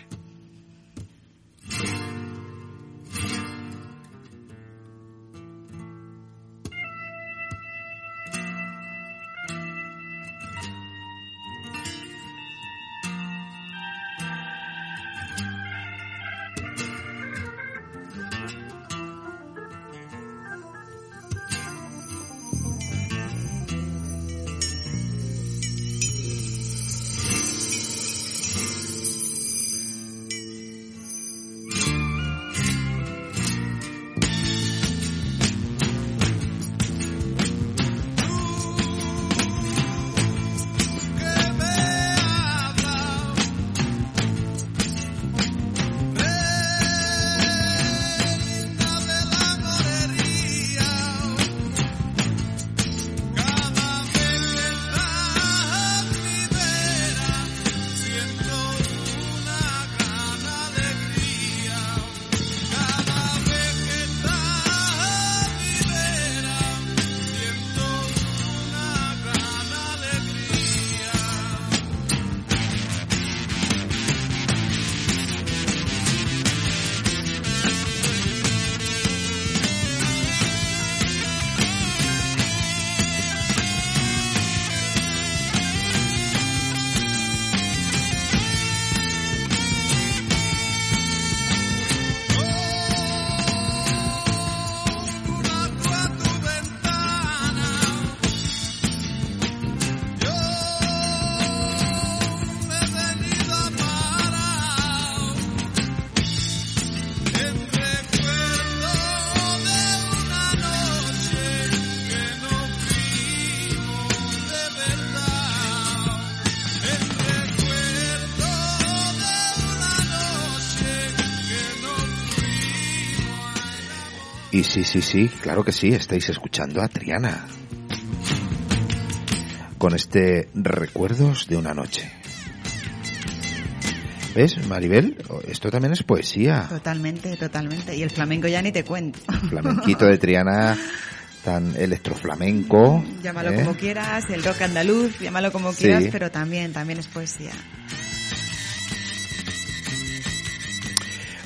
Sí, sí, sí, claro que sí, estáis escuchando a Triana. Con este Recuerdos de una noche. ¿Ves, Maribel? Esto también es poesía. Totalmente, totalmente. Y el flamenco ya ni te cuento. Flamenquito de Triana, tan electroflamenco. Llámalo ¿eh? como quieras, el rock andaluz, llámalo como Sí. quieras, pero también, también es poesía.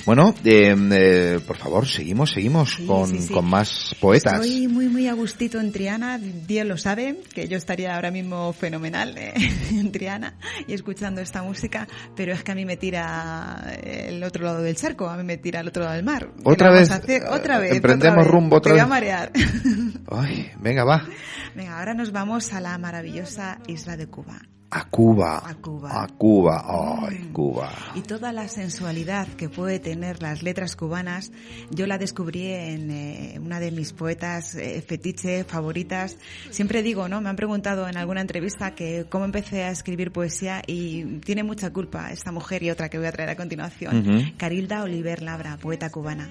Bueno, eh, eh, por favor, seguimos, seguimos Sí, con, sí, sí. con más poetas. Estoy muy, muy a gustito en Triana. Dios lo sabe, que yo estaría ahora mismo fenomenal eh, en Triana y escuchando esta música, pero es que a mí me tira el otro lado del charco, a mí me tira al otro lado del mar. ¿Qué ¿Otra vez? hacer? Otra Eh, vez. emprendemos otra vez. rumbo otra Te voy a vez. marear. Ay, venga, va. Venga, ahora nos vamos a la maravillosa isla de Cuba. A Cuba. A Cuba. A Cuba. Ay, Mm. Cuba. Y toda la sensualidad que puede tener las letras cubanas, yo la descubrí en eh, una de mis poetas eh, fetiche favoritas. Siempre digo, ¿no? Me han preguntado en alguna entrevista que cómo empecé a escribir poesía y tiene mucha culpa esta mujer y otra que voy a traer a continuación. Carilda Oliver Labra, poeta cubana.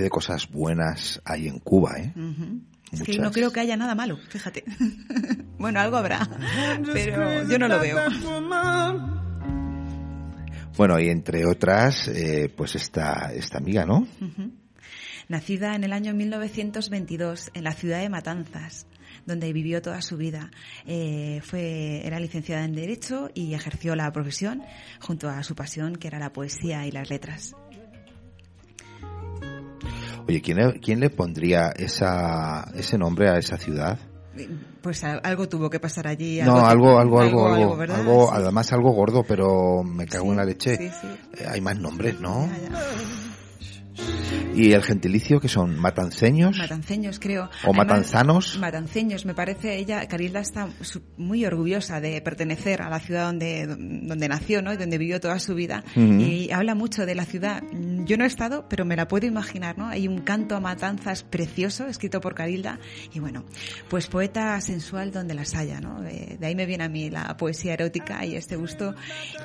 Qué de cosas buenas hay en Cuba, ¿eh? Ujú. Es que no creo que haya nada malo, fíjate. bueno, algo habrá, pero yo no lo veo. Bueno, y entre otras, eh, pues esta, esta amiga, ¿no? Nacida en el año 1922 en la ciudad de Matanzas, donde vivió toda su vida. Eh, fue, era licenciada en Derecho y ejerció la profesión junto a su pasión, que era la poesía y las letras. Oye, ¿quién le, quién le pondría esa, ese nombre a esa ciudad? Pues algo tuvo que pasar allí. No, algo, algo, algo, algo, algo, Sí. además algo gordo, pero me cago Sí, en la leche. sí, sí. Eh, hay más nombres, ¿no? Ya, ya. ¿Y el gentilicio que son matanceños? Matanceños, creo. ¿O matanzanos? Matanceños, me parece. Ella, Carilda, está muy orgullosa de pertenecer a la ciudad donde, donde nació, ¿no? Y donde vivió toda su vida. Y habla mucho de la ciudad. Yo no he estado, pero me la puedo imaginar, ¿no? Hay un canto a matanzas precioso, escrito por Carilda. Y bueno, pues poeta sensual donde las haya, ¿no? De, de ahí me viene a mí la poesía erótica y este gusto.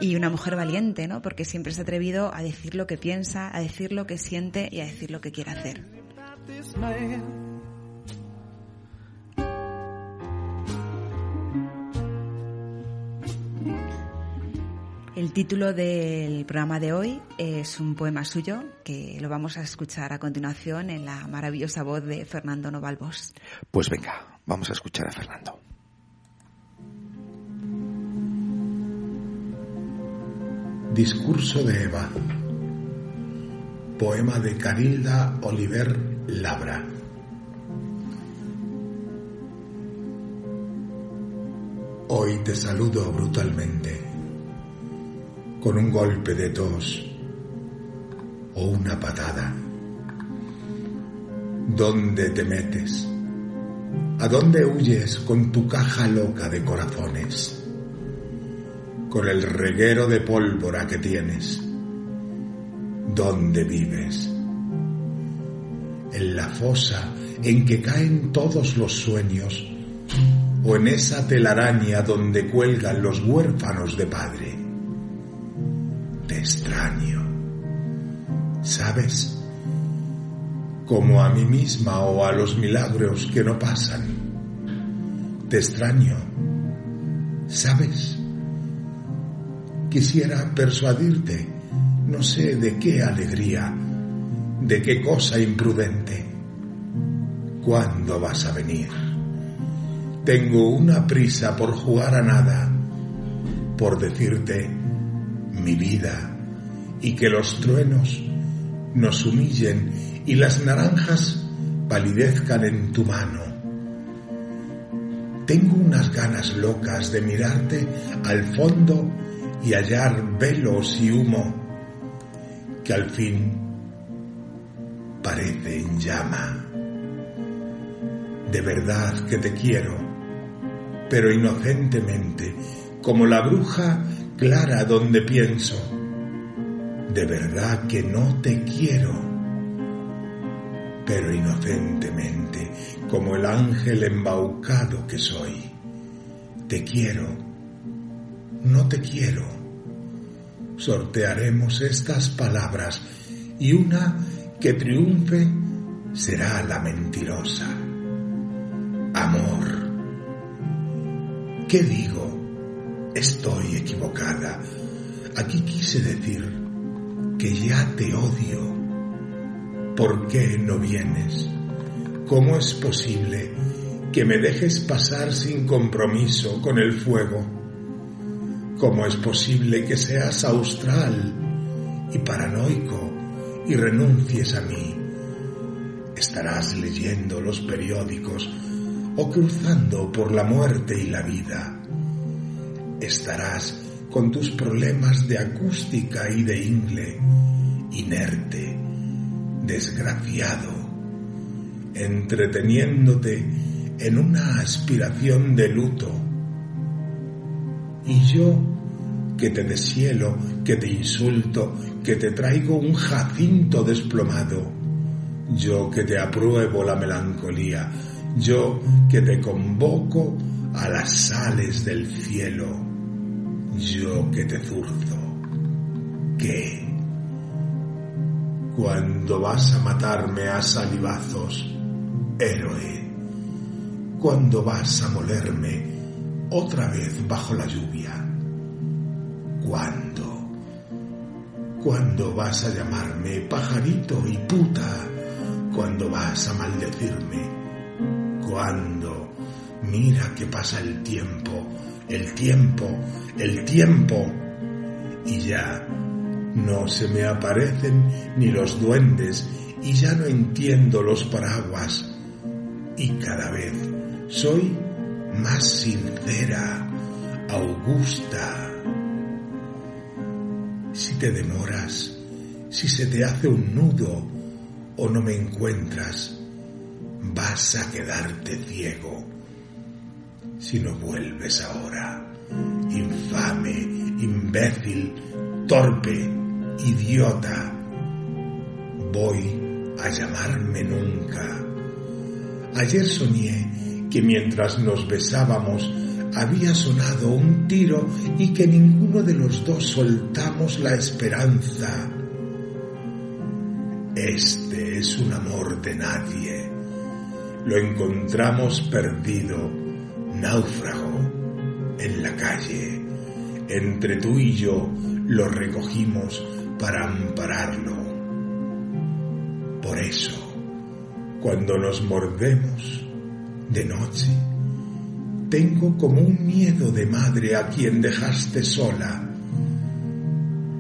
Y una mujer valiente, ¿no? Porque siempre se ha atrevido a decir lo que piensa, a decir lo que siente y a decir lo que quiere hacer. El título del programa de hoy es un poema suyo que lo vamos a escuchar a continuación en la maravillosa voz de Fernando Novalbos. Pues venga, vamos a escuchar a Fernando. Discurso de Eva. Poema de Carilda Oliver Labra. Hoy te saludo brutalmente, con un golpe de tos o una patada. ¿Dónde te metes? ¿A dónde huyes con tu caja loca de corazones? Con el reguero de pólvora que tienes. ¿Dónde vives? ¿En la fosa en que caen todos los sueños? ¿O en esa telaraña donde cuelgan los huérfanos de padre? Te extraño. ¿Sabes? Como a mí misma o a los milagros que no pasan. Te extraño. ¿Sabes? Quisiera persuadirte, no sé de qué alegría, de qué cosa imprudente. ¿Cuándo vas a venir? Tengo una prisa por jugar a nada, por decirte mi vida y que los truenos nos humillen y las naranjas palidezcan en tu mano. Tengo unas ganas locas de mirarte al fondo y hallar velos y humo que al fin parecen llama. De verdad que te quiero, pero inocentemente, como la bruja clara donde pienso. De verdad que no te quiero, pero inocentemente, como el ángel embaucado que soy. Te quiero, no te quiero. Sortearemos estas palabras y una que triunfe será la mentirosa. Amor. ¿Qué digo? Estoy equivocada. Aquí quise decir que ya te odio. ¿Por qué no vienes? ¿Cómo es posible que me dejes pasar sin compromiso con el fuego? ¿Cómo es posible que seas austral y paranoico y renuncies a mí? Estarás leyendo los periódicos o cruzando por la muerte y la vida. Estarás con tus problemas de acústica y de ingle, inerte, desgraciado. entreteniéndote en una aspiración de luto. Y yo, que te deshielo, que te insulto, que te traigo un jacinto desplomado, yo que te apruebo la melancolía, yo que te convoco a las sales del cielo, yo que te zurzo, ¿qué? Cuando vas a matarme a salivazos, héroe, cuando vas a molerme otra vez bajo la lluvia, ¿cuándo? ¿Cuándo vas a llamarme pajarito y puta? ¿Cuándo vas a maldecirme? ¿Cuándo? Mira que pasa el tiempo, el tiempo, el tiempo. Y ya no se me aparecen ni los duendes y ya no entiendo los paraguas. Y cada vez soy más sincera, Augusta. Si te demoras, si se te hace un nudo o no me encuentras, vas a quedarte ciego. Si no vuelves ahora, infame, imbécil, torpe, idiota, voy a llamarme nunca. Ayer soñé que mientras nos besábamos había sonado un tiro y que ninguno de los dos soltamos la esperanza. Este es un amor de nadie. Lo encontramos perdido, náufrago, en la calle. Entre tú y yo lo recogimos para ampararlo. Por eso, cuando nos mordemos de noche, tengo como un miedo de madre a quien dejaste sola.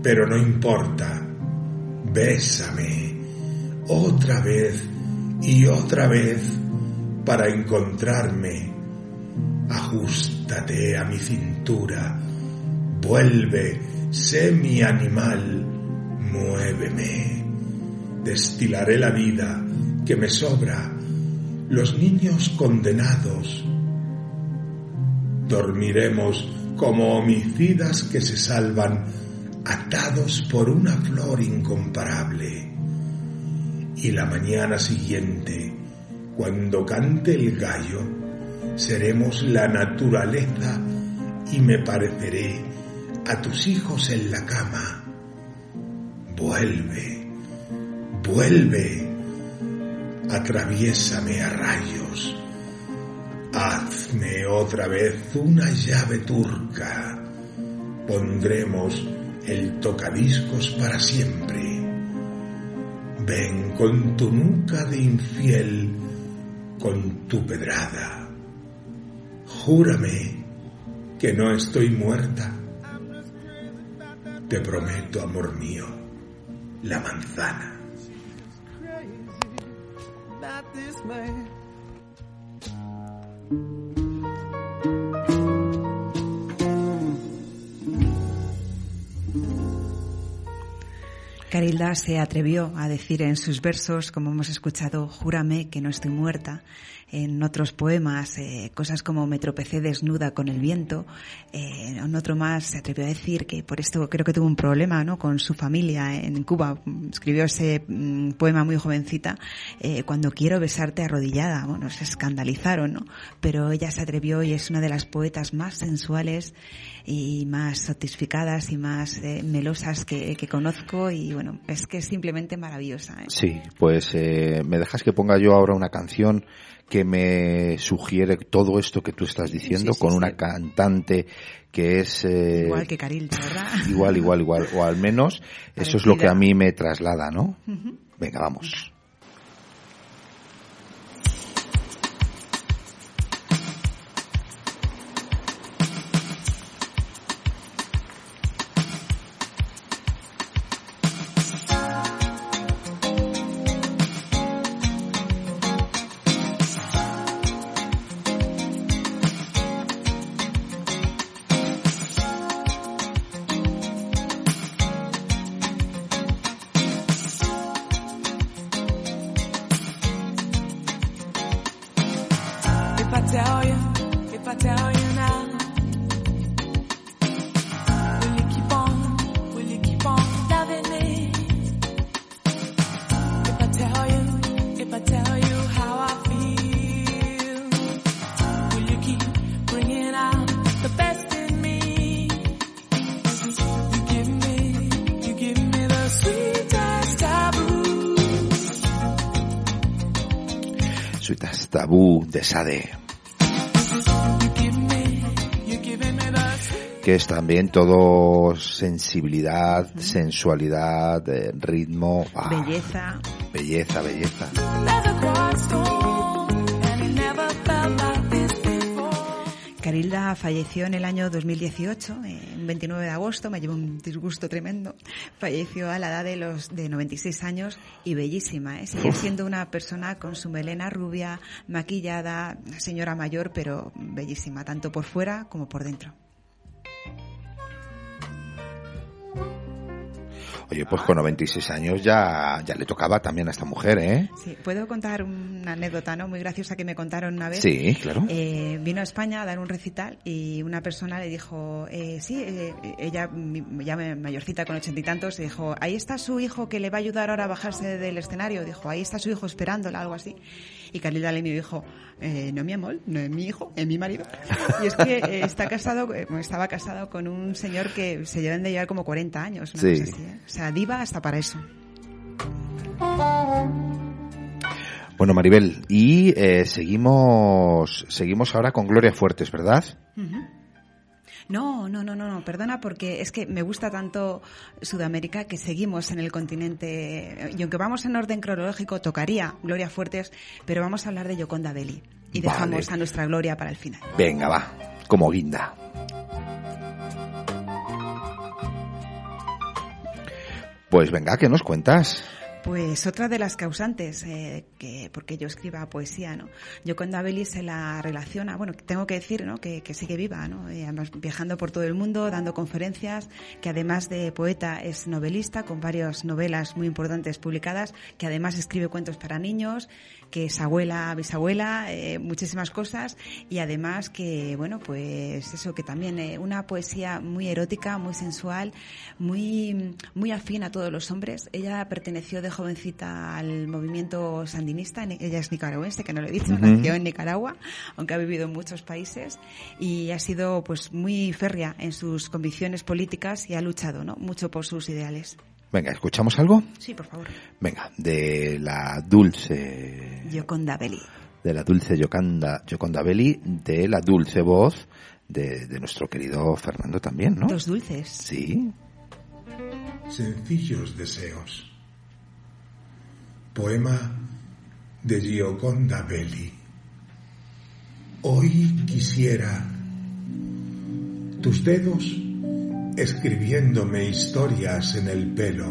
Pero no importa, bésame otra vez y otra vez para encontrarme. Ajustate a mi cintura, vuelve, sé mi animal, muéveme. Destilaré la vida que me sobra, los niños condenados. Dormiremos como homicidas que se salvan atados por una flor incomparable. Y la mañana siguiente, cuando cante el gallo, seremos la naturaleza y me pareceré a tus hijos en la cama. Vuelve, vuelve, atraviésame a rayos, hazme otra vez una llave turca, pondremos el tocadiscos para siempre. Ven con tu nuca de infiel, con tu pedrada. Júrame que no estoy muerta. Te prometo, amor mío, la manzana. Carilda se atrevió a decir en sus versos, como hemos escuchado, júrame que no estoy muerta. En otros poemas, eh, cosas como me tropecé desnuda con el viento. Eh, en otro más se atrevió a decir que por esto creo que tuvo un problema ¿no? con su familia en Cuba. Escribió ese mm, poema muy jovencita, eh, cuando quiero besarte arrodillada. Bueno, se escandalizaron, ¿no? Pero ella se atrevió y es una de las poetas más sensuales y más satisficadas y más eh, melosas que, que, conozco y bueno, es que es simplemente maravillosa. ¿eh? Sí, pues eh, me dejas que ponga yo ahora una canción que me sugiere todo esto que tú estás diciendo sí, sí, con sí. una cantante que es eh, igual que Caril, ¿verdad? Igual, igual, igual, o al menos Parecida. eso es lo que a mí me traslada, ¿no? Uh -huh. Venga, vamos. Sade, que es también todo sensibilidad, sensualidad, eh, ritmo, ah, Belleza. belleza, belleza. Carilda falleció en el año 2018, eh, un 29 de agosto, me llevó un disgusto tremendo. Falleció a la edad de los de 96 años y bellísima, ¿eh? sigue siendo una persona con su melena rubia, maquillada, señora mayor, pero bellísima, tanto por fuera como por dentro. Oye, pues con 96 años ya, ya le tocaba también a esta mujer, ¿eh? Sí, puedo contar una anécdota, ¿no? Muy graciosa que me contaron una vez. Sí, claro. Eh, vino a España a dar un recital y una persona le dijo, eh, sí, eh, ella ya mayorcita con ochenta y tantos, dijo, ahí está su hijo que le va a ayudar ahora a bajarse del escenario. Dijo, ahí está su hijo esperándola, algo así. Y Carlita le miró y dijo, eh, no mi amor, no es mi hijo, es mi marido. Y es que eh, está casado, eh, estaba casado con un señor que se llevan de llevar como 40 años, una Sí. cosa así. ¿eh? O sea, diva hasta para eso. Bueno, Maribel, y eh, seguimos, seguimos ahora con Gloria Fuertes, ¿verdad? No, no, no, no, no, perdona porque es que me gusta tanto Sudamérica que seguimos en el continente y aunque vamos en orden cronológico tocaría Gloria Fuertes, pero vamos a hablar de Yoconda Belli y Vale. dejamos a nuestra Gloria para el final. Venga, va, como guinda. Pues venga, ¿qué nos cuentas? Pues otra de las causantes, eh, que porque yo escriba poesía, ¿no? Yoconda Belli se la relaciona, bueno, tengo que decir, ¿no? Que, que sigue viva, ¿no? Además viajando por todo el mundo, dando conferencias, que además de poeta es novelista, con varias novelas muy importantes publicadas, que además escribe cuentos para niños, que es abuela, bisabuela, eh, muchísimas cosas, y además que, bueno, pues eso, que también eh, una poesía muy erótica, muy sensual, muy, muy afín a todos los hombres. Ella perteneció de jovencita al movimiento sandinista, ella es nicaragüense, que no lo he dicho, nació en Nicaragua, aunque ha vivido en muchos países, y ha sido pues muy férrea en sus convicciones políticas y ha luchado, ¿no? Mucho por sus ideales. Venga, ¿escuchamos algo? Sí, por favor. Venga, de la dulce, Yoconda Belli. de la dulce Yoconda, Yoconda Belli, de la dulce voz de, de nuestro querido Fernando también, ¿no? Dos dulces. Sí. Sencillos deseos. Poema de Gioconda Belli. Hoy quisiera tus dedos escribiéndome historias en el pelo.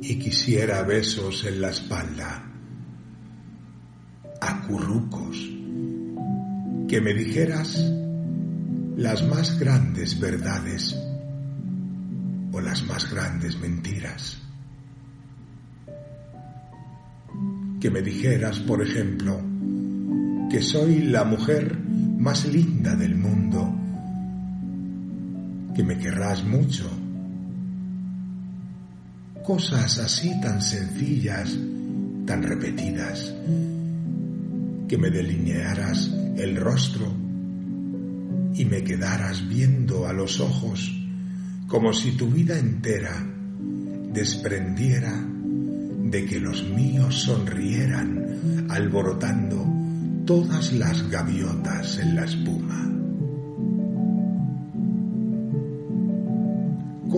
Y quisiera besos en la espalda, acurrucos, que me dijeras las más grandes verdades o las más grandes mentiras. Que me dijeras, por ejemplo, que soy la mujer más linda del mundo, que me querrás mucho. Cosas así tan sencillas, tan repetidas, que me delinearas el rostro y me quedaras viendo a los ojos como si tu vida entera desprendiera de que los míos sonrieran alborotando todas las gaviotas en la espuma.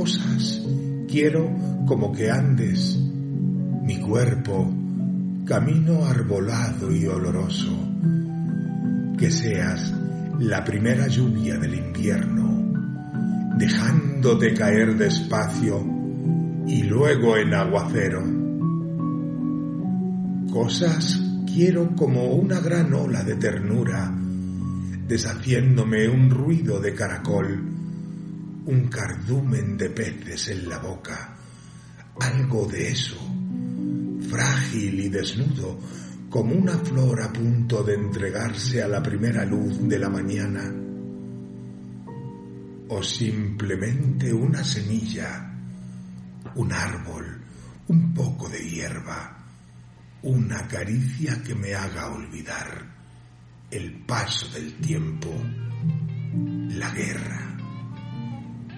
Cosas. Quiero como que andes mi cuerpo camino arbolado y oloroso, que seas la primera lluvia del invierno, dejándote caer despacio y luego en aguacero. Cosas quiero como una gran ola de ternura, deshaciéndome un ruido de caracol, un cardumen de peces en la boca, algo de eso, frágil y desnudo, como una flor a punto de entregarse a la primera luz de la mañana, o simplemente una semilla, un árbol, un poco de hierba, una caricia que me haga olvidar el paso del tiempo, la guerra,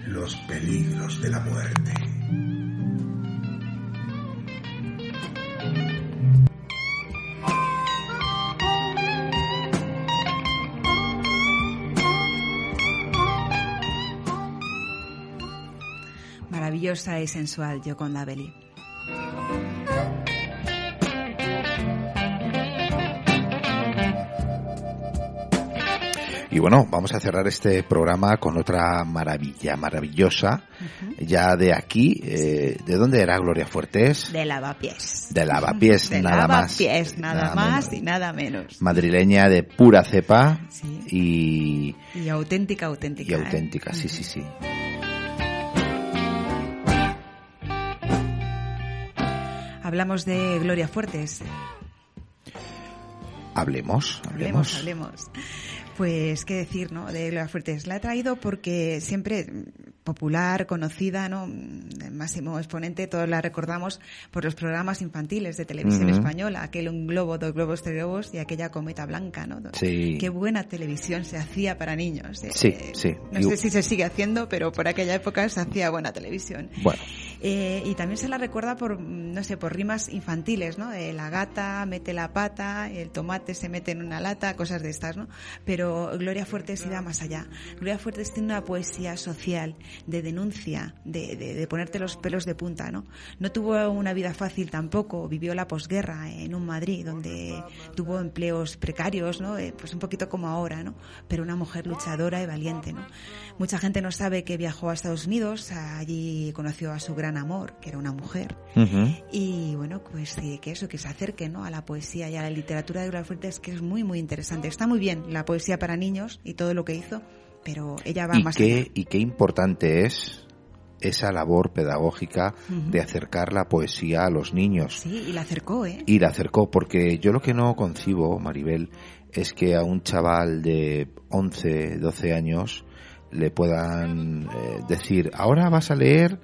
los peligros de la muerte. Maravillosa y sensual Yoconda Belli. Y bueno, vamos a cerrar este programa con otra maravilla, maravillosa, ya de aquí, eh, ¿de dónde era Gloria Fuertes? De lavapiés. De lavapiés, De nada más. lavapiés, nada, Nada más menos. y nada menos. Madrileña de pura cepa Sí. y, Y auténtica, auténtica. y ¿eh? auténtica, sí, sí, sí. Hablamos de Gloria Fuertes. Hablemos, Hablemos, hablemos. hablemos. Pues qué decir, ¿no? De Gloria Fuertes. La he traído porque siempre mm, popular, conocida, ¿no? Mm, El máximo exponente, todos la recordamos por los programas infantiles de televisión española, aquel un globo, dos globos, tres globos y aquella cometa blanca, ¿no? Sí. Qué buena televisión se hacía para niños. eh. Sí, sí. No Y- sé si se sigue haciendo, pero por aquella época se hacía buena televisión. Bueno, Eh, y también se la recuerda por, mm, no sé, por rimas infantiles, ¿no? De la gata mete la pata, el tomate se mete en una lata, cosas de estas, ¿no? Pero Gloria Fuertes iba más allá. Gloria Fuertes tiene una poesía social, de denuncia, de, de, de ponerte los pelos de punta, ¿no? No tuvo una vida fácil tampoco, vivió la posguerra en un Madrid donde tuvo empleos precarios, ¿no? Eh, pues un poquito como ahora, ¿no? Pero una mujer luchadora y valiente, ¿no? Mucha gente no sabe que viajó a Estados Unidos, allí conoció a su gran amor, que era una mujer. Y bueno, pues eh, que eso, que se acerque ¿no? a la poesía y a la literatura de Gloria Fuertes, que es muy, muy interesante. Está muy bien la poesía para niños y todo lo que hizo, pero ella va y más allá. qué, y qué importante es esa labor pedagógica de acercar la poesía a los niños. Sí, y la acercó, ¿eh? Y la acercó, porque yo lo que no concibo, Maribel, es que a un chaval de 11, 12 años le puedan eh, decir, ahora vas a leer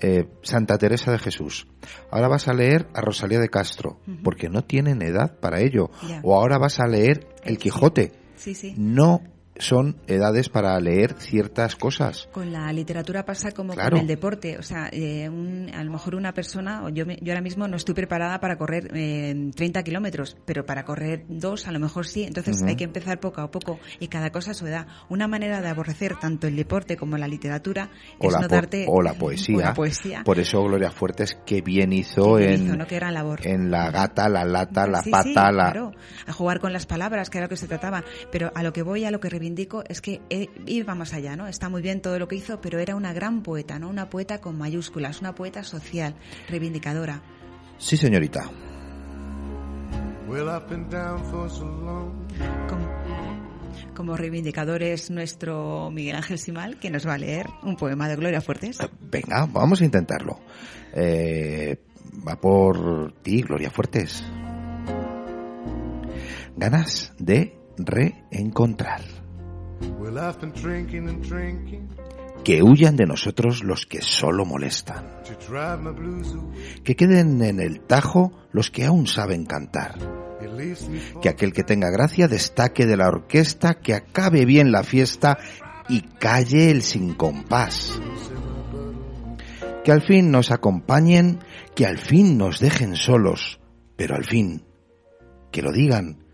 eh, Santa Teresa de Jesús, ahora vas a leer a Rosalía de Castro, porque no tienen edad para ello, o ahora vas a leer El Quijote. Sí, sí. No son edades para leer ciertas cosas. Con la literatura pasa como Claro. con el deporte. O sea, eh, un- a lo mejor una persona, yo, me- yo ahora mismo no estoy preparada para correr eh, 30 kilómetros, pero para correr dos a lo mejor sí. Entonces hay que empezar poco a poco y cada cosa a su edad. Una manera de aborrecer tanto el deporte como la literatura O es la, no darte... o la poesía. o la poesía. Por eso Gloria Fuertes, qué bien hizo, que en, hizo, ¿no? Qué gran labor. en la gata, la lata, la Sí, pata, sí, la... claro, a jugar con las palabras, que era lo que se trataba. Pero a lo que voy, a lo que reivindico, es que eh, iba más allá, ¿no? Está muy bien todo lo que hizo, pero era una gran poeta, ¿no? Una poeta con mayúsculas, una poeta social, reivindicadora. Sí, señorita. Como, como reivindicador es nuestro Miguel Ángel Simal, que nos va a leer un poema de Gloria Fuertes. Venga, vamos a intentarlo. Eh, va por ti, Gloria Fuertes. Ganas de reencontrar. Que huyan de nosotros los que solo molestan. Que queden en el tajo los que aún saben cantar. Que aquel que tenga gracia destaque de la orquesta, que acabe bien la fiesta y calle el sin compás. Que al fin nos acompañen, que al fin nos dejen solos, pero al fin, que lo digan,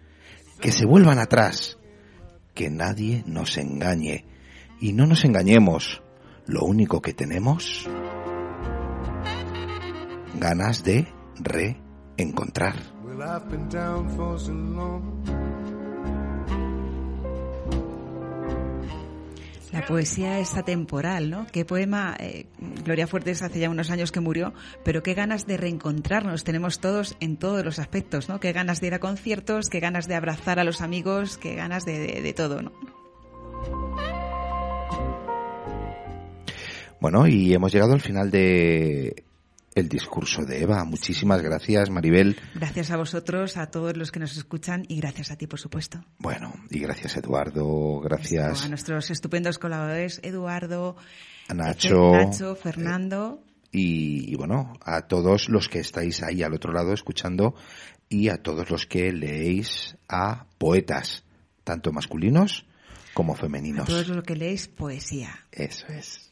que se vuelvan atrás, que nadie nos engañe y no nos engañemos. Lo único que tenemos, ganas de reencontrar. La poesía es atemporal, ¿no? Qué poema, eh, Gloria Fuertes hace ya unos años que murió, pero qué ganas de reencontrarnos tenemos todos en todos los aspectos, ¿no? Qué ganas de ir a conciertos, qué ganas de abrazar a los amigos, qué ganas de, de- de todo, ¿no? Bueno, y hemos llegado al final de el discurso de Eva. Muchísimas gracias, Maribel. Gracias a vosotros, a todos los que nos escuchan y gracias a ti, por supuesto. Bueno, y gracias, Eduardo. Gracias. a nuestros estupendos colaboradores, Eduardo, a Nacho, Nacho Fernando. Y, y, bueno, a todos los que estáis ahí al otro lado escuchando y a todos los que leéis a poetas, tanto masculinos como femeninos. A todos los que leéis poesía. Eso es.